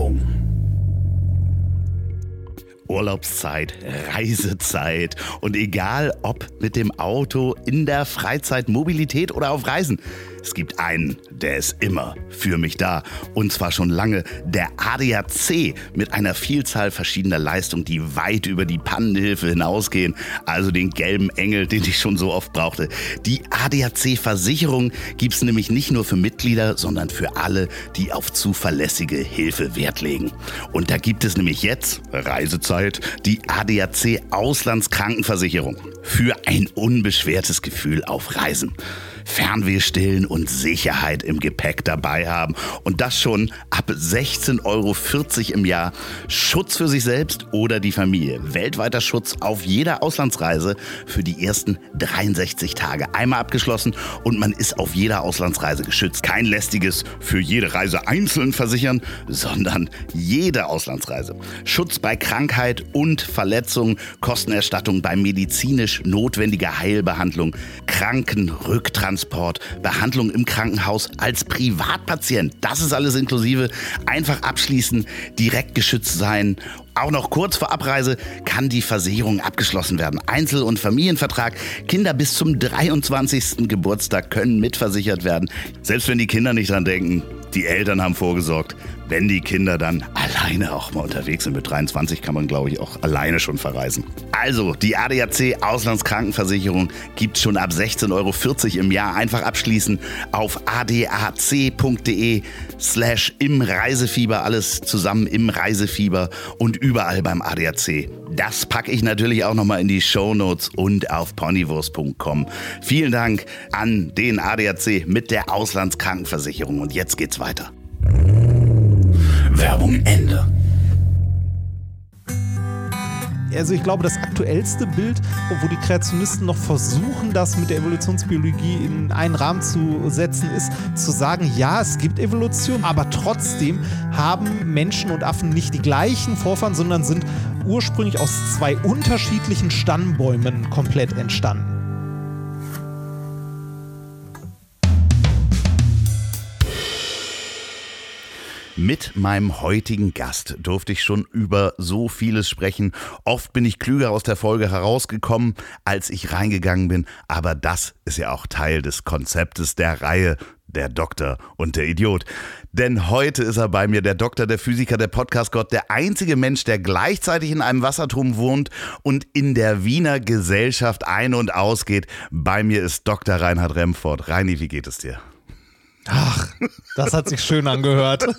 Werbung. Urlaubszeit, Reisezeit und egal ob mit dem Auto, in der Freizeit, Mobilität oder auf Reisen. Es gibt einen, der ist immer für mich da. Und zwar schon lange, der ADAC mit einer Vielzahl verschiedener Leistungen, die weit über die Pannenhilfe hinausgehen. Also den gelben Engel, den ich schon so oft brauchte. Die ADAC-Versicherung gibt es nämlich nicht nur für Mitglieder, sondern für alle, die auf zuverlässige Hilfe Wert legen. Und da gibt es nämlich jetzt, Reisezeit, die ADAC Auslandskrankenversicherung. Für ein unbeschwertes Gefühl auf Reisen. Fernweh stillen und Sicherheit im Gepäck dabei haben. Und das schon ab 16,40 Euro im Jahr. Schutz für sich selbst oder die Familie. Weltweiter Schutz auf jeder Auslandsreise für die ersten 63 Tage. Einmal abgeschlossen und man ist auf jeder Auslandsreise geschützt. Kein lästiges für jede Reise einzeln versichern, sondern jede Auslandsreise. Schutz bei Krankheit und Verletzung, Kostenerstattung bei medizinisch notwendiger Heilbehandlung, Krankenrücktransport, Behandlung im Krankenhaus als Privatpatient. Das ist alles inklusive. Einfach abschließen, direkt geschützt sein. Auch noch kurz vor Abreise kann die Versicherung abgeschlossen werden. Einzel- und Familienvertrag. Kinder bis zum 23. Geburtstag können mitversichert werden. Selbst wenn die Kinder nicht dran denken, die Eltern haben vorgesorgt wenn die Kinder dann alleine auch mal unterwegs sind. Mit 23 kann man, glaube ich, auch alleine schon verreisen. Also, die ADAC Auslandskrankenversicherung gibt schon ab 16,40 Euro im Jahr. Einfach abschließen auf adac.de slash im Reisefieber. Alles zusammen im Reisefieber und überall beim ADAC. Das packe ich natürlich auch nochmal in die Show Notes und auf ponywurst.com. Vielen Dank an den ADAC mit der Auslandskrankenversicherung. Und jetzt geht's weiter. Werbung Ende. Also ich glaube, das aktuellste Bild, wo die Kreationisten noch versuchen, das mit der Evolutionsbiologie in einen Rahmen zu setzen, ist zu sagen, ja, es gibt Evolution, aber trotzdem haben Menschen und Affen nicht die gleichen Vorfahren, sondern sind ursprünglich aus zwei unterschiedlichen Stammbäumen komplett entstanden. Mit meinem heutigen Gast durfte ich schon über so vieles sprechen. Oft bin ich klüger aus der Folge herausgekommen, als ich reingegangen bin. Aber das ist ja auch Teil des Konzeptes der Reihe der Doktor und der Idiot. Denn heute ist er bei mir, der Doktor, der Physiker, der Podcast-Gott, der einzige Mensch, der gleichzeitig in einem Wasserturm wohnt und in der Wiener Gesellschaft ein- und ausgeht. Bei mir ist Dr. Reinhard Remford. Reini, wie geht es dir? Ach, das hat sich schön angehört.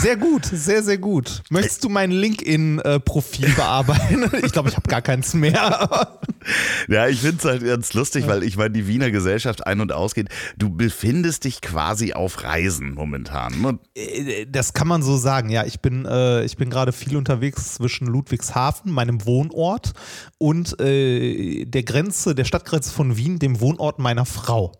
Sehr gut, sehr, sehr gut. Möchtest du mein LinkedIn-Profil bearbeiten? Ich glaube, ich habe gar keins mehr. Ja, ich finde es halt ganz lustig, weil ich meine, die Wiener Gesellschaft ein- und ausgeht. Du befindest dich quasi auf Reisen momentan. Ne? Äh, das kann man so sagen, ja. Ich bin, äh, ich bin gerade viel unterwegs zwischen Ludwigshafen, meinem Wohnort, und äh, der Grenze, der Stadtgrenze von Wien, dem Wohnort meiner Frau.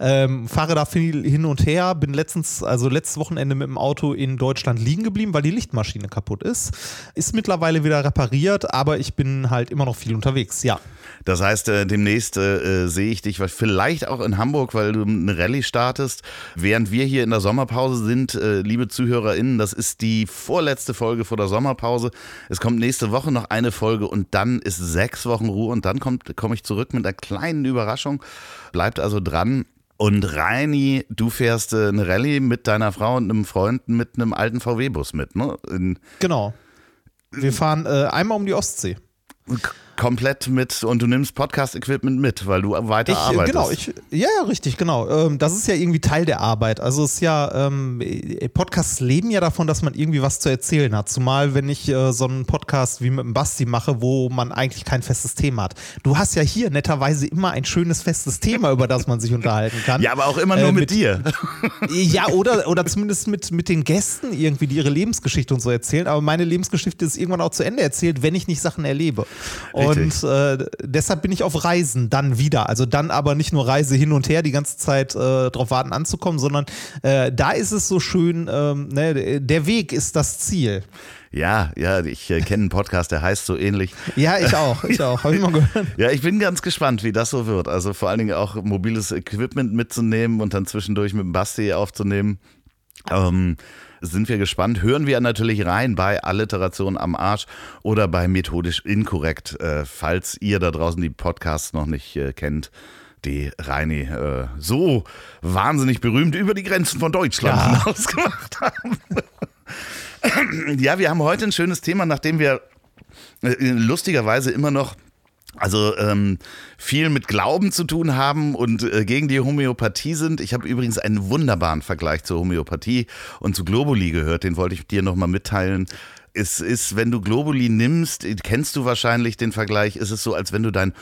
Ähm, fahre da viel hin und her, bin letztens, also letztes Wochenende mit dem Auto in Deutschland liegen geblieben, weil die Lichtmaschine kaputt ist. Ist mittlerweile wieder repariert, aber ich bin halt immer noch viel unterwegs, ja. Das heißt, äh, demnächst äh, sehe ich dich vielleicht auch in Hamburg, weil du eine Rallye startest. Während wir hier in der Sommerpause sind, äh, liebe ZuhörerInnen, das ist die vorletzte Folge vor der Sommerpause. Es kommt nächste Woche noch eine Folge und dann ist sechs Wochen Ruhe und dann komme komm ich zurück mit einer kleinen Überraschung. Bleibt also dran. Und Reini, du fährst äh, eine Rallye mit deiner Frau und einem Freund mit einem alten VW-Bus mit, ne? In genau. Wir fahren äh, einmal um die Ostsee komplett mit und du nimmst Podcast-Equipment mit, weil du weiter ich, arbeitest. Genau, ich, ja, ja, richtig, genau. Ähm, das ist ja irgendwie Teil der Arbeit. Also es ist ja, ähm, Podcasts leben ja davon, dass man irgendwie was zu erzählen hat. Zumal, wenn ich äh, so einen Podcast wie mit dem Basti mache, wo man eigentlich kein festes Thema hat. Du hast ja hier netterweise immer ein schönes festes Thema, über das man sich unterhalten kann. Ja, aber auch immer nur äh, mit, mit, dir. Ja, oder, oder zumindest mit, mit den Gästen irgendwie, die ihre Lebensgeschichte und so erzählen. Aber meine Lebensgeschichte ist irgendwann auch zu Ende erzählt, wenn ich nicht Sachen erlebe. Und äh, deshalb bin ich auf Reisen dann wieder. Also dann aber nicht nur Reise hin und her, die ganze Zeit äh, drauf warten anzukommen, sondern äh, da ist es so schön, ähm, ne, der Weg ist das Ziel. Ja, ja, ich äh, kenne einen Podcast, der heißt so ähnlich. Ja, ich auch, ich auch, habe ich mal gehört. Ja, ich bin ganz gespannt, wie das so wird. Also vor allen Dingen auch mobiles Equipment mitzunehmen und dann zwischendurch mit dem Basti aufzunehmen. Ähm, sind wir gespannt. Hören wir natürlich rein bei Alliteration am Arsch oder bei Methodisch Inkorrekt, äh, falls ihr da draußen die Podcasts noch nicht äh, kennt die Reini äh, so wahnsinnig berühmt über die Grenzen von Deutschland ja. hinaus gemacht haben. ja, wir haben heute ein schönes Thema, nachdem wir äh, lustigerweise immer noch also ähm, viel mit Glauben zu tun haben und äh, gegen die Homöopathie sind. Ich habe übrigens einen wunderbaren Vergleich zur Homöopathie und zu Globuli gehört, den wollte ich dir nochmal mitteilen. Es ist, wenn du Globuli nimmst, kennst du wahrscheinlich den Vergleich, ist es so, als wenn du dein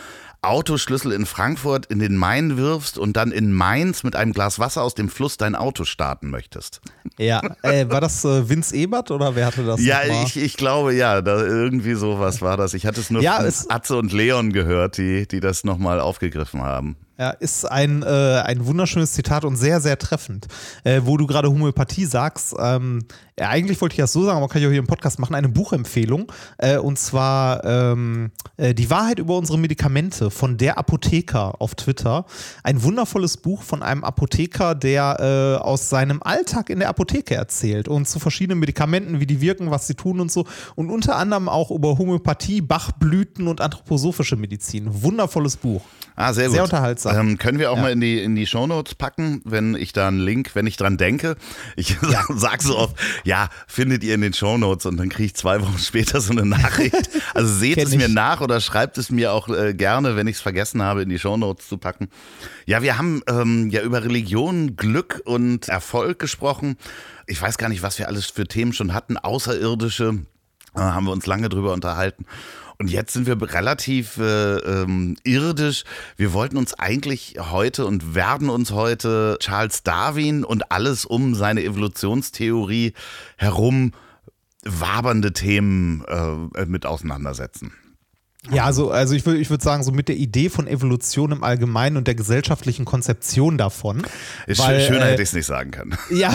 Autoschlüssel in Frankfurt in den Main wirfst und dann in Mainz mit einem Glas Wasser aus dem Fluss dein Auto starten möchtest. Ja, äh, war das äh, Vince Ebert oder wer hatte das? Ja, ich, ich glaube ja, da irgendwie sowas war das. Ich hatte es nur ja, von Atze und Leon gehört, die, die das nochmal aufgegriffen haben. Ja, ist ein, äh, ein wunderschönes Zitat und sehr, sehr treffend. Äh, wo du gerade Homöopathie sagst, ähm, ja, eigentlich wollte ich das so sagen, aber kann ich auch hier im Podcast machen, eine Buchempfehlung. Äh, und zwar ähm, äh, Die Wahrheit über unsere Medikamente von der Apotheker auf Twitter. Ein wundervolles Buch von einem Apotheker, der äh, aus seinem Alltag in der Apotheke erzählt und zu verschiedenen Medikamenten, wie die wirken, was sie tun und so. Und unter anderem auch über Homöopathie, Bachblüten und anthroposophische Medizin. Wundervolles Buch. Ah, sehr gut. Sehr unterhaltsam. Ähm, können wir auch ja. mal in die, in die Shownotes packen, wenn ich da einen Link, wenn ich dran denke. Ich ja. sag so oft, ja, findet ihr in den Shownotes und dann kriege ich zwei Wochen später so eine Nachricht. Also seht es mir nach oder schreibt es mir auch äh, gerne, wenn ich es vergessen habe, in die Shownotes zu packen. Ja, wir haben ähm, ja über Religion, Glück und Erfolg gesprochen. Ich weiß gar nicht, was wir alles für Themen schon hatten. Außerirdische äh, haben wir uns lange drüber unterhalten. Und jetzt sind wir relativ äh, ähm, irdisch. Wir wollten uns eigentlich heute und werden uns heute Charles Darwin und alles um seine Evolutionstheorie herum wabernde Themen äh, mit auseinandersetzen. Ja, also, also ich würde ich würd sagen, so mit der Idee von Evolution im Allgemeinen und der gesellschaftlichen Konzeption davon. Ist weil, schöner äh, hätte ich es nicht sagen können. Ja,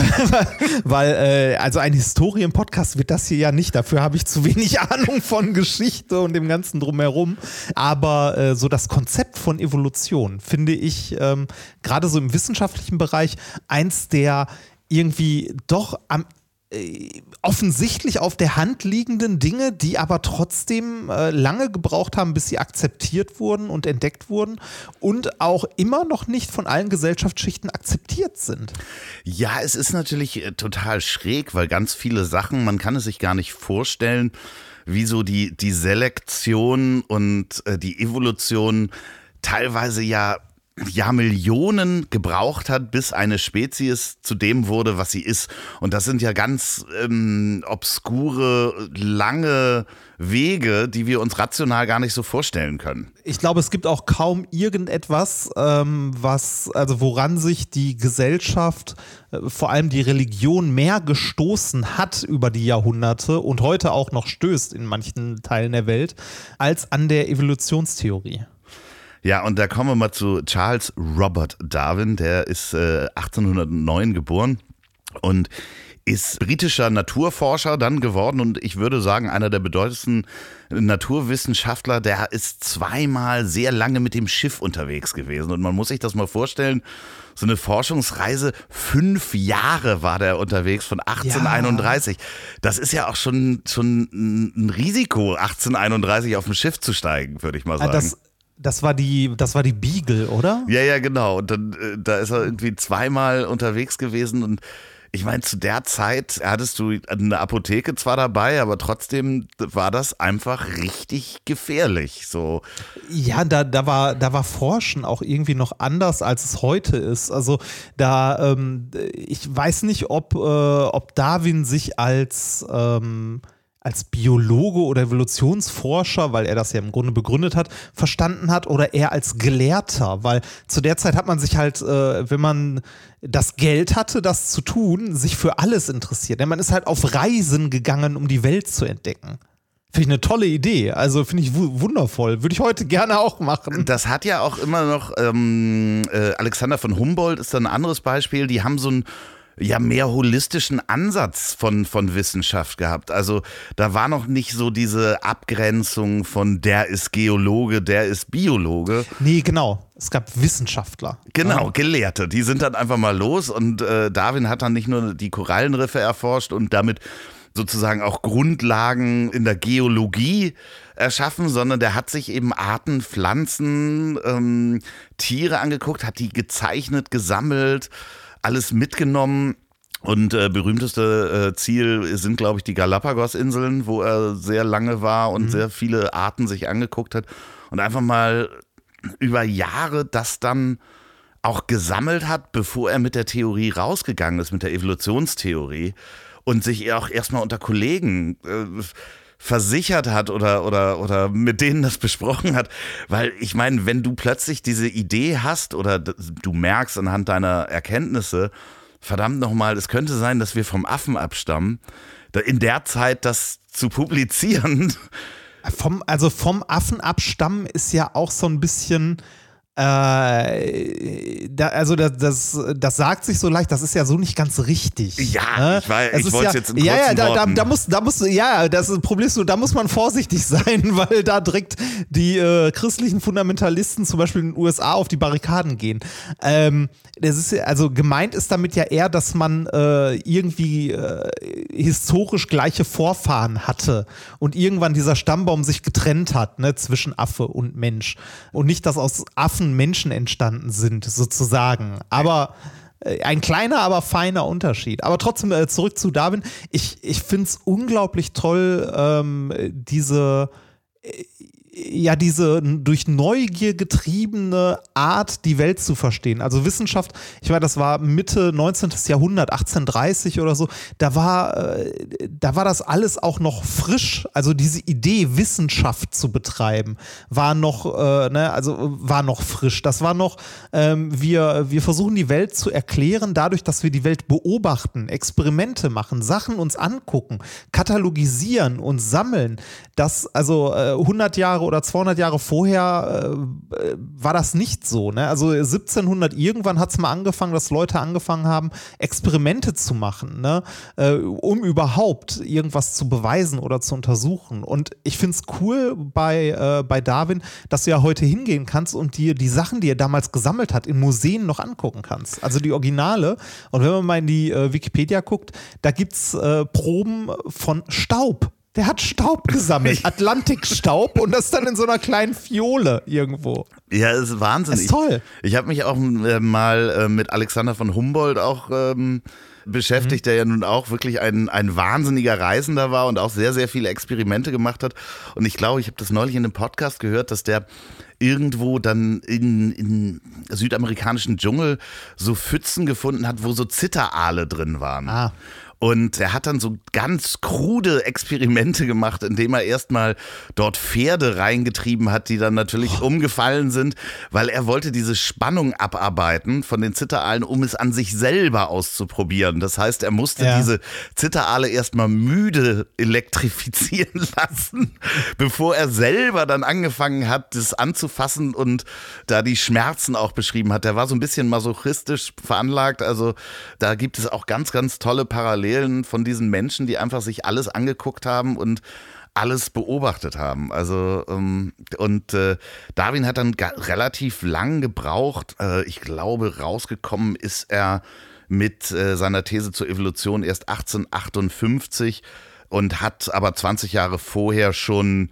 weil, äh, also ein Historien-Podcast wird das hier ja nicht. Dafür habe ich zu wenig Ahnung von Geschichte und dem Ganzen drumherum. Aber äh, so das Konzept von Evolution finde ich ähm, gerade so im wissenschaftlichen Bereich eins der irgendwie doch am offensichtlich auf der Hand liegenden Dinge, die aber trotzdem äh, lange gebraucht haben, bis sie akzeptiert wurden und entdeckt wurden und auch immer noch nicht von allen Gesellschaftsschichten akzeptiert sind. Ja, es ist natürlich äh, total schräg, weil ganz viele Sachen, man kann es sich gar nicht vorstellen, wie so die, die Selektion und äh, die Evolution teilweise ja ja Millionen gebraucht hat, bis eine Spezies zu dem wurde, was sie ist. Und das sind ja ganz ähm, obskure, lange Wege, die wir uns rational gar nicht so vorstellen können. Ich glaube, es gibt auch kaum irgendetwas, ähm, was, also woran sich die Gesellschaft, äh, vor allem die Religion, mehr gestoßen hat über die Jahrhunderte und heute auch noch stößt in manchen Teilen der Welt, als an der Evolutionstheorie. Ja, und da kommen wir mal zu Charles Robert Darwin. Der ist äh, 1809 geboren und ist britischer Naturforscher dann geworden und ich würde sagen, einer der bedeutendsten Naturwissenschaftler, der ist zweimal sehr lange mit dem Schiff unterwegs gewesen. Und man muss sich das mal vorstellen, so eine Forschungsreise, fünf Jahre war der unterwegs von 1831. Ja. Das ist ja auch schon, schon ein Risiko, 1831 auf dem Schiff zu steigen, würde ich mal sagen. Das das war die, das war die Beagle, oder? Ja, ja, genau. Und dann, äh, da ist er irgendwie zweimal unterwegs gewesen und ich meine, zu der Zeit hattest du eine Apotheke zwar dabei, aber trotzdem war das einfach richtig gefährlich. So. Ja, da, da, war, da war Forschen auch irgendwie noch anders, als es heute ist. Also da, ähm, ich weiß nicht, ob, äh, ob Darwin sich als ähm, als Biologe oder Evolutionsforscher, weil er das ja im Grunde begründet hat, verstanden hat oder eher als Gelehrter, weil zu der Zeit hat man sich halt, äh, wenn man das Geld hatte, das zu tun, sich für alles interessiert. Denn man ist halt auf Reisen gegangen, um die Welt zu entdecken. Finde ich eine tolle Idee. Also finde ich wundervoll. Würde ich heute gerne auch machen. Das hat ja auch immer noch, ähm, äh, Alexander von Humboldt ist da ein anderes Beispiel. Die haben so ein ja mehr holistischen Ansatz von, von Wissenschaft gehabt. Also da war noch nicht so diese Abgrenzung von der ist Geologe, der ist Biologe. Nee, genau. Es gab Wissenschaftler. Genau, Gelehrte. Die sind dann einfach mal los und äh, Darwin hat dann nicht nur die Korallenriffe erforscht und damit sozusagen auch Grundlagen in der Geologie erschaffen, sondern der hat sich eben Arten, Pflanzen, ähm, Tiere angeguckt, hat die gezeichnet, gesammelt alles mitgenommen. Und äh, berühmteste äh, Ziel sind, glaube ich, die Galapagos-Inseln, wo er sehr lange war und mhm. sehr viele Arten sich angeguckt hat. Und einfach mal über Jahre das dann auch gesammelt hat, bevor er mit der Theorie rausgegangen ist, mit der Evolutionstheorie. Und sich auch erstmal unter Kollegen äh, versichert hat oder, oder, oder mit denen das besprochen hat. Weil ich meine, wenn du plötzlich diese Idee hast oder du merkst anhand deiner Erkenntnisse, verdammt nochmal, es könnte sein, dass wir vom Affen abstammen, in der Zeit das zu publizieren. Vom, also vom Affen abstammen ist ja auch so ein bisschen äh, da, also das, das, das, sagt sich so leicht, das ist ja so nicht ganz richtig. Ja, ne? ich, weiß, ich wollte ja, jetzt in Ja, ja, da, da, da, muss, da muss, ja, das Problem ist so, da muss man vorsichtig sein, weil da direkt die äh, christlichen Fundamentalisten zum Beispiel in den USA auf die Barrikaden gehen. Ähm, das ist also gemeint ist damit ja eher, dass man äh, irgendwie äh, historisch gleiche Vorfahren hatte und irgendwann dieser Stammbaum sich getrennt hat, ne, zwischen Affe und Mensch. Und nicht, dass aus Affen Menschen entstanden sind, sozusagen. Aber äh, ein kleiner, aber feiner Unterschied. Aber trotzdem äh, zurück zu Darwin. Ich, ich finde es unglaublich toll, ähm, diese äh, ja diese durch Neugier getriebene Art, die Welt zu verstehen. Also Wissenschaft, ich weiß, das war Mitte 19. Jahrhundert, 1830 oder so, da war, äh, da war das alles auch noch frisch. Also diese Idee, Wissenschaft zu betreiben, war noch, äh, ne, also war noch frisch. Das war noch, ähm, wir, wir versuchen die Welt zu erklären, dadurch, dass wir die Welt beobachten, Experimente machen, Sachen uns angucken, katalogisieren und sammeln. Das, also äh, 100 Jahre oder 200 Jahre vorher äh, war das nicht so. Ne? Also 1700 irgendwann hat es mal angefangen, dass Leute angefangen haben, Experimente zu machen, ne? Äh, um überhaupt irgendwas zu beweisen oder zu untersuchen. Und ich finde es cool bei, äh, bei Darwin, dass du ja heute hingehen kannst und dir die Sachen, die er damals gesammelt hat, in Museen noch angucken kannst. Also die Originale. Und wenn man mal in die äh, Wikipedia guckt, da gibt es äh, Proben von Staub der hat Staub gesammelt, Atlantikstaub und das dann in so einer kleinen Fiole irgendwo. Ja, ist Wahnsinn. Ist toll. Ich, ich habe mich auch äh, mal äh, mit Alexander von Humboldt auch ähm, beschäftigt, mhm. der ja nun auch wirklich ein, ein wahnsinniger Reisender war und auch sehr, sehr viele Experimente gemacht hat. Und ich glaube, ich habe das neulich in einem Podcast gehört, dass der irgendwo dann in, in südamerikanischen Dschungel so Pfützen gefunden hat, wo so Zitteraale drin waren. Ah. Und er hat dann so ganz krude Experimente gemacht, indem er erstmal dort Pferde reingetrieben hat, die dann natürlich oh. umgefallen sind, weil er wollte diese Spannung abarbeiten von den Zitteralen, um es an sich selber auszuprobieren. Das heißt, er musste ja. diese Zitterale erstmal müde elektrifizieren lassen, bevor er selber dann angefangen hat, das anzufassen und da die Schmerzen auch beschrieben hat. Der war so ein bisschen masochistisch veranlagt. Also da gibt es auch ganz, ganz tolle Parallelen Parallelen von diesen Menschen, die einfach sich alles angeguckt haben und alles beobachtet haben. Also ähm, und äh, Darwin hat dann relativ lang gebraucht. Äh, ich glaube, rausgekommen ist er mit äh, seiner These zur Evolution erst 1858 und hat aber 20 Jahre vorher schon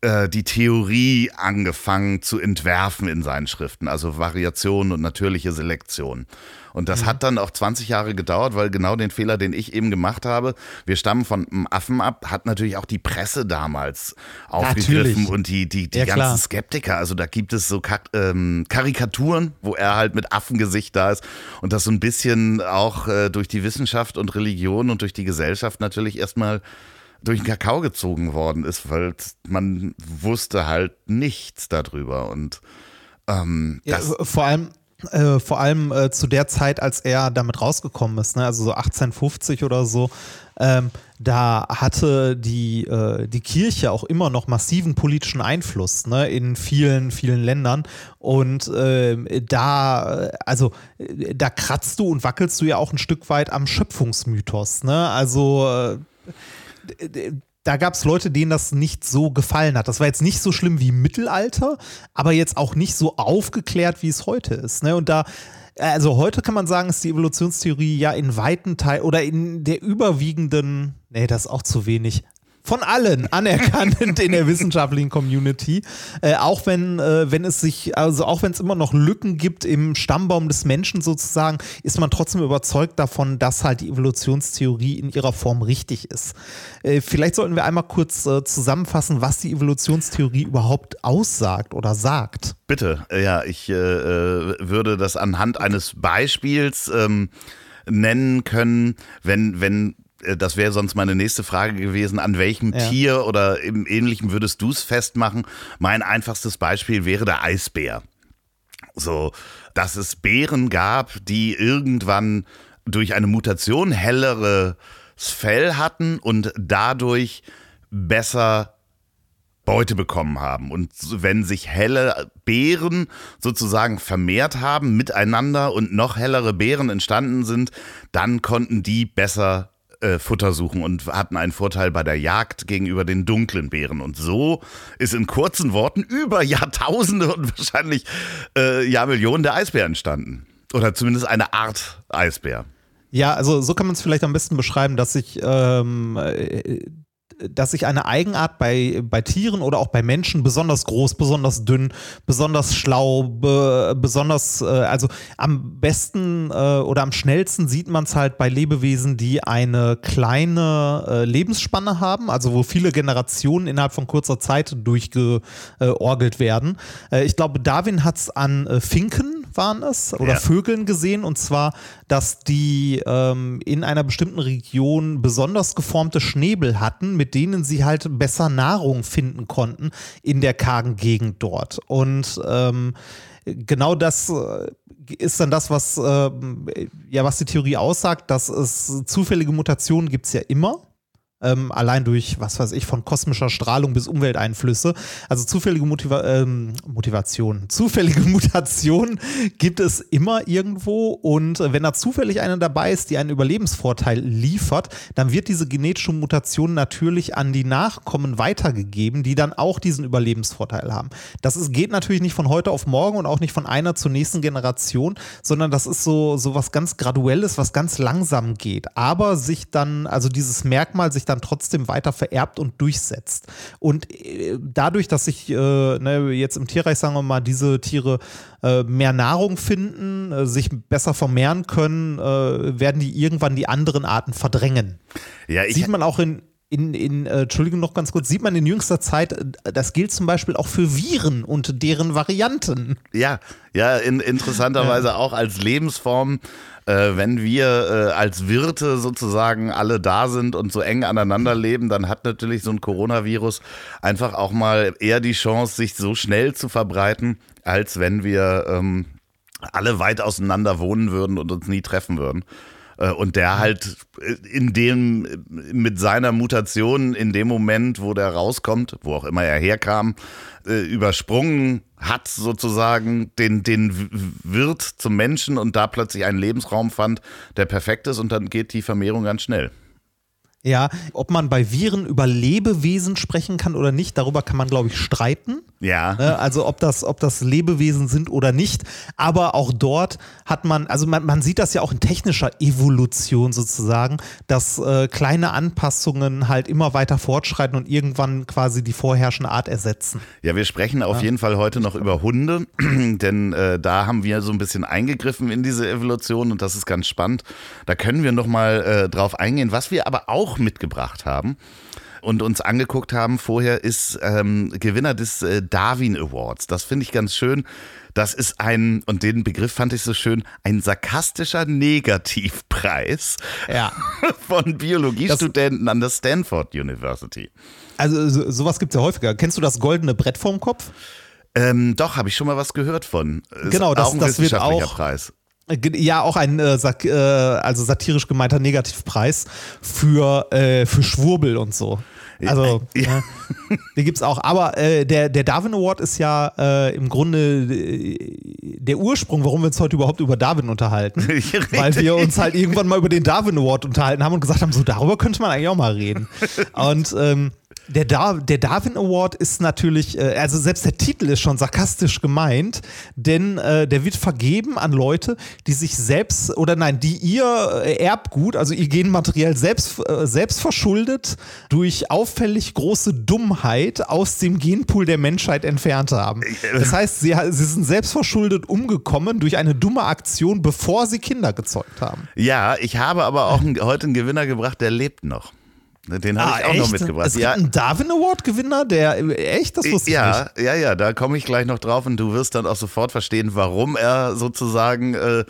äh, die Theorie angefangen zu entwerfen in seinen Schriften, also Variation und natürliche Selektion. Und das mhm. hat dann auch 20 Jahre gedauert, weil genau den Fehler, den ich eben gemacht habe, wir stammen von einem Affen ab, hat natürlich auch die Presse damals aufgegriffen natürlich. und die, die, die ja, ganzen klar. Skeptiker. Also da gibt es so ähm, Karikaturen, wo er halt mit Affengesicht da ist und das so ein bisschen auch äh, durch die Wissenschaft und Religion und durch die Gesellschaft natürlich erstmal durch den Kakao gezogen worden ist, weil man wusste halt nichts darüber und ähm, ja, vor allem Äh, vor allem äh, zu der Zeit, als er damit rausgekommen ist, ne? also so 1850 oder so, ähm, da hatte die, äh, die Kirche auch immer noch massiven politischen Einfluss ne, in vielen, vielen Ländern. Und äh, da, also äh, da kratzt du und wackelst du ja auch ein Stück weit am Schöpfungsmythos. Ne? Also äh, da gab es Leute, denen das nicht so gefallen hat. Das war jetzt nicht so schlimm wie im Mittelalter, aber jetzt auch nicht so aufgeklärt, wie es heute ist. Ne? Und da also heute kann man sagen, ist die Evolutionstheorie ja in weiten Teilen oder in der überwiegenden, nee, das ist auch zu wenig, von allen anerkannt in der wissenschaftlichen Community. Äh, auch wenn, äh, wenn es sich, also auch wenn es immer noch Lücken gibt im Stammbaum des Menschen sozusagen, ist man trotzdem überzeugt davon, dass halt die Evolutionstheorie in ihrer Form richtig ist. Äh, vielleicht sollten wir einmal kurz äh, zusammenfassen, was die Evolutionstheorie überhaupt aussagt oder sagt. Bitte, ja, ich äh, äh, würde das anhand eines Beispiels ähm, nennen können, wenn, wenn äh, das wäre sonst meine nächste Frage gewesen, an welchem ja. Tier oder im Ähnlichem würdest du es festmachen? Mein einfachstes Beispiel wäre der Eisbär. So, dass es Bären gab, die irgendwann durch eine Mutation helleres Fell hatten und dadurch besser Beute bekommen haben. Und wenn sich helle Beeren sozusagen vermehrt haben miteinander und noch hellere Beeren entstanden sind, dann konnten die besser äh, Futter suchen und hatten einen Vorteil bei der Jagd gegenüber den dunklen Bären. Und so ist in kurzen Worten über Jahrtausende und wahrscheinlich äh, Jahrmillionen der Eisbär entstanden. Oder zumindest eine Art Eisbär. Ja, also so kann man es vielleicht am besten beschreiben, dass sich ähm, äh, dass sich eine Eigenart bei, bei Tieren oder auch bei Menschen besonders groß, besonders dünn, besonders schlau, be, besonders, äh, also am besten äh, oder am schnellsten sieht man es halt bei Lebewesen, die eine kleine äh, Lebensspanne haben, also wo viele Generationen innerhalb von kurzer Zeit durchgeorgelt werden. Äh, ich glaube, Darwin hat es an äh, Finken waren es oder ja. Vögeln gesehen und zwar, dass die ähm, in einer bestimmten Region besonders geformte Schnäbel hatten, mit denen sie halt besser Nahrung finden konnten in der kargen Gegend dort. Und ähm, genau das äh, ist dann das, was, äh, ja, was die Theorie aussagt, dass es zufällige Mutationen gibt es ja immer ähm, allein durch, was weiß ich, von kosmischer Strahlung bis Umwelteinflüsse. Also zufällige Motiva ähm, Motivation, zufällige Mutation gibt es immer irgendwo und wenn da zufällig eine dabei ist, die einen Überlebensvorteil liefert, dann wird diese genetische Mutation natürlich an die Nachkommen weitergegeben, die dann auch diesen Überlebensvorteil haben. Das ist, geht natürlich nicht von heute auf morgen und auch nicht von einer zur nächsten Generation, sondern das ist so, so was ganz Graduelles, was ganz langsam geht, aber sich dann, also dieses Merkmal sich dann dann trotzdem weiter vererbt und durchsetzt. Und äh, dadurch, dass sich äh, ne, jetzt im Tierreich, sagen wir mal, diese Tiere äh, mehr Nahrung finden, äh, sich besser vermehren können, äh, werden die irgendwann die anderen Arten verdrängen. Ja, Sieht man auch in, in, in äh, Entschuldigung noch ganz kurz, sieht man in jüngster Zeit, äh, das gilt zum Beispiel auch für Viren und deren Varianten. Ja, ja, in, interessanterweise ja. auch als Lebensform äh, wenn wir äh, als Wirte sozusagen alle da sind und so eng aneinander leben, dann hat natürlich so ein Coronavirus einfach auch mal eher die Chance, sich so schnell zu verbreiten, als wenn wir ähm, alle weit auseinander wohnen würden und uns nie treffen würden. Äh, und der halt äh, in dem, mit seiner Mutation in dem Moment, wo der rauskommt, wo auch immer er herkam, äh, übersprungen hat sozusagen den, den Wirt zum Menschen und da plötzlich einen Lebensraum fand, der perfekt ist und dann geht die Vermehrung ganz schnell. Ja, ob man bei Viren über Lebewesen sprechen kann oder nicht, darüber kann man, glaube ich, streiten. Ja. Ne, also ob das, ob das Lebewesen sind oder nicht. Aber auch dort hat man, also man, man sieht das ja auch in technischer Evolution sozusagen, dass äh, kleine Anpassungen halt immer weiter fortschreiten und irgendwann quasi die vorherrschende Art ersetzen. Ja, wir sprechen auf ja. jeden Fall heute noch über Hunde, denn äh, da haben wir so ein bisschen eingegriffen in diese Evolution und das ist ganz spannend. Da können wir noch mal äh, drauf eingehen. Was wir aber auch mitgebracht haben, und uns angeguckt haben vorher, ist ähm, Gewinner des äh, Darwin Awards. Das finde ich ganz schön. Das ist ein, und den Begriff fand ich so schön, ein sarkastischer Negativpreis ja. von Biologiestudenten an der Stanford University. Also so, sowas gibt es ja häufiger. Kennst du das goldene Brett vorm Kopf? Ähm, doch, habe ich schon mal was gehört von. Ist genau, das, das wird auch. Preis. Ja, auch ein äh, äh, also satirisch gemeinter Negativpreis für, äh, für Schwurbel und so. Also, ja. äh, den gibt es auch. Aber äh, der, der Darwin Award ist ja äh, im Grunde äh, der Ursprung, warum wir uns heute überhaupt über Darwin unterhalten. weil wir uns halt irgendwann mal über den Darwin Award unterhalten haben und gesagt haben, so darüber könnte man eigentlich auch mal reden. Und ähm, der, Dar der Darwin Award ist natürlich, äh, also selbst der Titel ist schon sarkastisch gemeint, denn äh, der wird vergeben an Leute, die sich selbst oder nein, die ihr Erbgut, also ihr Genmaterial selbst, äh, selbst verschuldet durch auffällig große Dummheit aus dem Genpool der Menschheit entfernt haben. Äh, das heißt, sie, sie sind selbst verschuldet umgekommen durch eine dumme Aktion, bevor sie Kinder gezeugt haben. Ja, ich habe aber auch heute einen Gewinner gebracht, der lebt noch. Den habe ah, ich auch echt? noch mitgebracht. Es ja. gibt einen Darwin Award Gewinner, der echt, das wusste ja, ich nicht. Ja, ja, da komme ich gleich noch drauf und du wirst dann auch sofort verstehen, warum er sozusagen äh,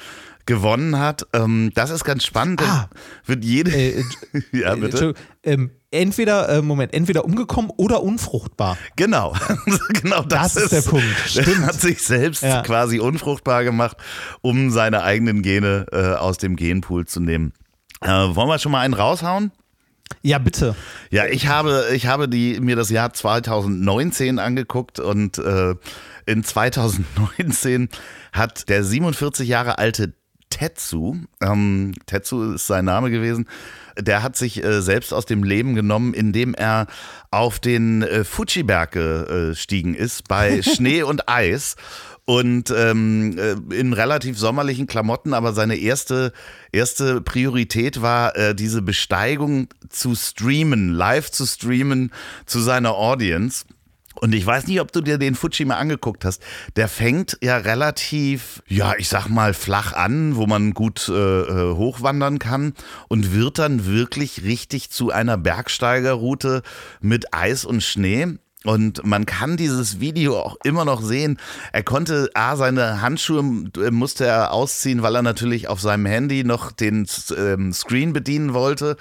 gewonnen hat. Ähm, das ist ganz spannend. Ah, wird jede. Äh, ja, bitte. Ähm, entweder, äh, Moment, entweder umgekommen oder unfruchtbar. Genau, genau das, das ist, der Punkt. Stimmt. Hat sich selbst ja. quasi unfruchtbar gemacht, um seine eigenen Gene äh, aus dem Genpool zu nehmen. Äh, wollen wir schon mal einen raushauen? Ja, bitte. Ja, ich habe, ich habe die, mir das Jahr 2019 angeguckt und äh, in 2019 hat der 47 Jahre alte Tetsu, ähm, Tetsu ist sein Name gewesen, der hat sich äh, selbst aus dem Leben genommen, indem er auf den äh, Fuji-Berg gestiegen ist bei Schnee und Eis. Und ähm, äh, in relativ sommerlichen Klamotten, aber seine erste, erste Priorität war, äh, diese Besteigung zu streamen, live zu streamen zu seiner Audience. Und ich weiß nicht, ob du dir den Fuji mal angeguckt hast. Der fängt ja relativ, ja, ich sag mal, flach an, wo man gut äh, äh hochwandern kann und wird dann wirklich richtig zu einer Bergsteigerroute mit Eis und Schnee. Und man kann dieses Video auch immer noch sehen. Er konnte, A, seine Handschuhe äh, musste er ausziehen, weil er natürlich auf seinem Handy noch den ähm, Screen bedienen wollte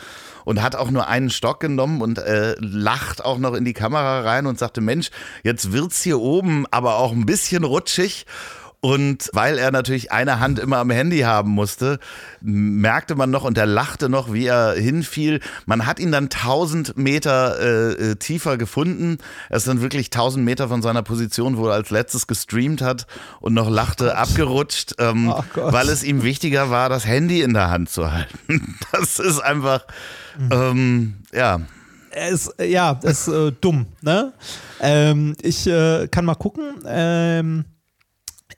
und hat auch nur einen Stock genommen und äh, lacht auch noch in die Kamera rein und sagte, Mensch, jetzt wird's hier oben aber auch ein bisschen rutschig. Und weil er natürlich eine Hand immer am Handy haben musste, merkte man noch und er lachte noch, wie er hinfiel. Man hat ihn dann 1000 Meter äh, äh, tiefer gefunden. Er ist dann wirklich 1000 Meter von seiner Position, wo er als letztes gestreamt hat und noch lachte, abgerutscht, ähm, oh weil es ihm wichtiger war, das Handy in der Hand zu halten. Das ist einfach, ähm, ja. Es, ja, ist äh, dumm, ne? Ähm, ich äh, kann mal gucken. Ähm,